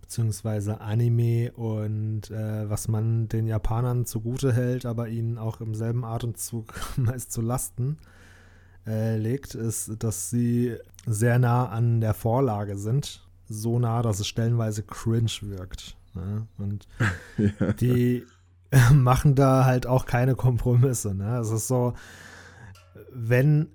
beziehungsweise Anime und äh, was man den Japanern zugute hält, aber ihnen auch im selben Atemzug <laughs> meist zu Lasten äh, legt, ist, dass sie sehr nah an der Vorlage sind. So nah, dass es stellenweise cringe wirkt. Ne? Und <laughs> ja. die <laughs> machen da halt auch keine Kompromisse. Ne? Es ist so, wenn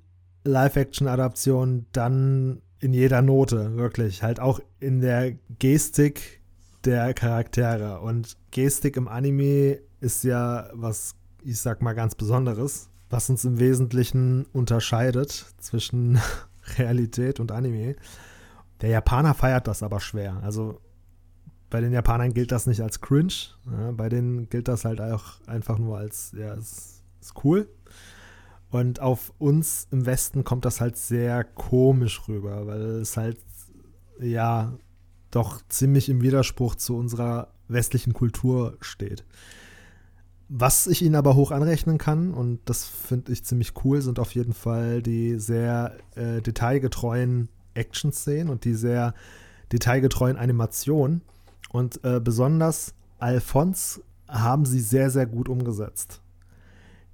Live-Action-Adaption, dann in jeder Note, wirklich. Halt auch in der Gestik der Charaktere. Und Gestik im Anime ist ja was, ich sag mal, ganz Besonderes was uns im Wesentlichen unterscheidet zwischen <laughs> Realität und Anime. Der Japaner feiert das aber schwer. Also bei den Japanern gilt das nicht als cringe. Ja, bei denen gilt das halt auch einfach nur als, ja, es ist cool. Und auf uns im Westen kommt das halt sehr komisch rüber, weil es halt, ja, doch ziemlich im Widerspruch zu unserer westlichen Kultur steht. Was ich ihnen aber hoch anrechnen kann, und das finde ich ziemlich cool, sind auf jeden Fall die sehr äh, detailgetreuen Action-Szenen und die sehr detailgetreuen Animationen. Und äh, besonders Alphonse haben sie sehr, sehr gut umgesetzt.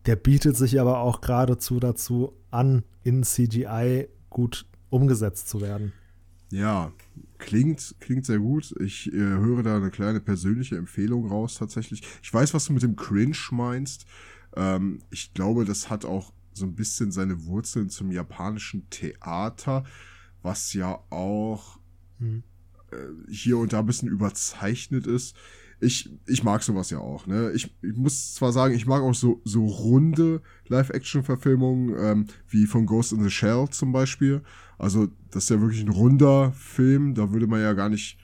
Der bietet sich aber auch geradezu dazu an, in CGI gut umgesetzt zu werden. Ja, klingt, klingt sehr gut. Ich äh, höre da eine kleine persönliche Empfehlung raus tatsächlich. Ich weiß, was du mit dem Cringe meinst. Ähm, ich glaube, das hat auch so ein bisschen seine Wurzeln zum japanischen Theater, was ja auch hm. äh, hier und da ein bisschen überzeichnet ist ich, ich mag sowas ja auch, ne? Ich, ich muss zwar sagen, ich mag auch so, so runde Live-Action-Verfilmungen, ähm, wie von Ghost in the Shell zum Beispiel. Also, das ist ja wirklich ein runder Film, da würde man ja gar nicht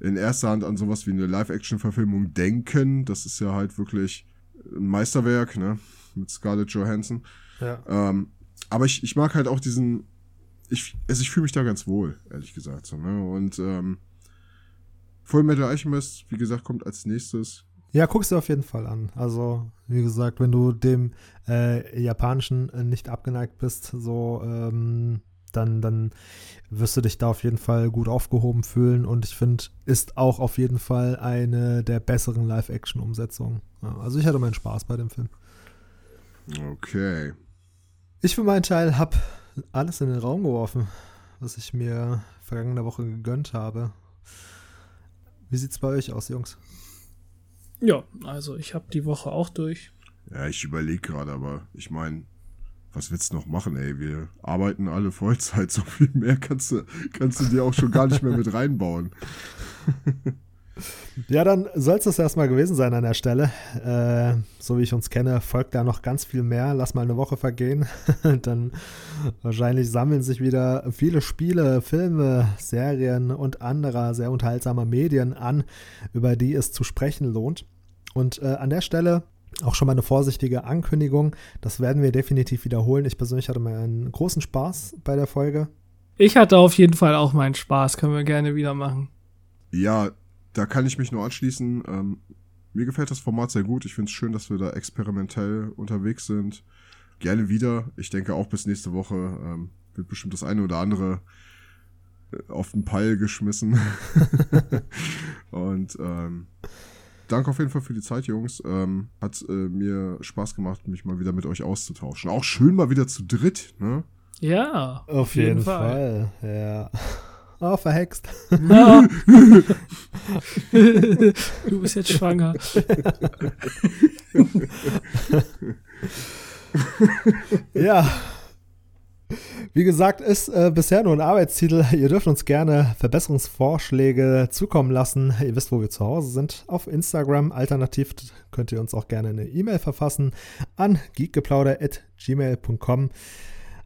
in erster Hand an sowas wie eine Live-Action-Verfilmung denken. Das ist ja halt wirklich ein Meisterwerk, ne? Mit Scarlett Johansson. Ja. Ähm, aber ich, ich mag halt auch diesen, ich, also ich fühle mich da ganz wohl, ehrlich gesagt, so, ne? Und, ähm, Full Metal Alchemist, wie gesagt, kommt als nächstes. Ja, guckst du auf jeden Fall an. Also, wie gesagt, wenn du dem äh, Japanischen äh, nicht abgeneigt bist, so, ähm, dann, dann wirst du dich da auf jeden Fall gut aufgehoben fühlen. Und ich finde, ist auch auf jeden Fall eine der besseren Live-Action-Umsetzungen. Ja, also, ich hatte meinen Spaß bei dem Film. Okay. Ich für meinen Teil habe alles in den Raum geworfen, was ich mir vergangene Woche gegönnt habe. Wie sieht's bei euch aus, Jungs? Ja, also ich habe die Woche auch durch. Ja, ich überlege gerade, aber ich meine, was willst du noch machen, ey? Wir arbeiten alle Vollzeit, <laughs> so viel mehr kannst du, kannst du dir auch schon gar nicht mehr mit reinbauen. <laughs> Ja, dann soll es das erstmal gewesen sein an der Stelle. Äh, so wie ich uns kenne, folgt da noch ganz viel mehr. Lass mal eine Woche vergehen. <laughs> dann wahrscheinlich sammeln sich wieder viele Spiele, Filme, Serien und anderer sehr unterhaltsamer Medien an, über die es zu sprechen lohnt. Und äh, an der Stelle auch schon mal eine vorsichtige Ankündigung. Das werden wir definitiv wiederholen. Ich persönlich hatte mal einen großen Spaß bei der Folge. Ich hatte auf jeden Fall auch meinen Spaß. Können wir gerne wieder machen. Ja, da kann ich mich nur anschließen. Ähm, mir gefällt das Format sehr gut. Ich finde es schön, dass wir da experimentell unterwegs sind. Gerne wieder. Ich denke auch bis nächste Woche ähm, wird bestimmt das eine oder andere äh, auf den Peil geschmissen. <laughs> Und ähm, danke auf jeden Fall für die Zeit, Jungs. Ähm, hat äh, mir Spaß gemacht, mich mal wieder mit euch auszutauschen. Auch schön mal wieder zu dritt, ne? Ja. Auf, auf jeden, jeden, Fall. Fall. Ja. Oh, verhext. Ja. <laughs> du bist jetzt schwanger. <laughs> ja. Wie gesagt, ist äh, bisher nur ein Arbeitstitel. Ihr dürft uns gerne Verbesserungsvorschläge zukommen lassen. Ihr wisst, wo wir zu Hause sind. Auf Instagram. Alternativ könnt ihr uns auch gerne eine E-Mail verfassen an geekgeplauder.gmail.com.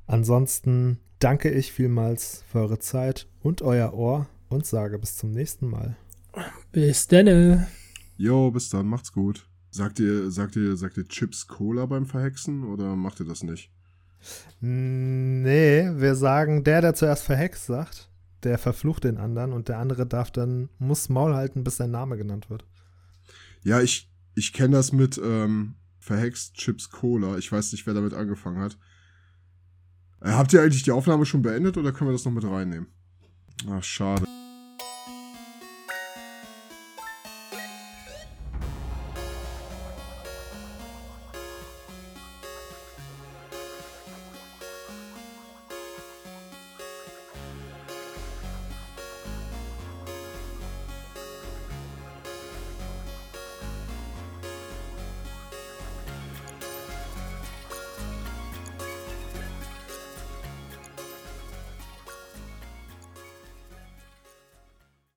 Ansonsten danke ich vielmals für eure Zeit und euer Ohr und sage bis zum nächsten Mal. Bis dann. Jo, bis dann, macht's gut. Sagt ihr, sagt ihr, sagt ihr Chips Cola beim Verhexen oder macht ihr das nicht? Nee, wir sagen, der, der zuerst verhext sagt, der verflucht den anderen und der andere darf dann, muss Maul halten, bis sein Name genannt wird. Ja, ich, ich kenne das mit ähm, verhext Chips Cola. Ich weiß nicht, wer damit angefangen hat. Habt ihr eigentlich die Aufnahme schon beendet oder können wir das noch mit reinnehmen? Ach, schade.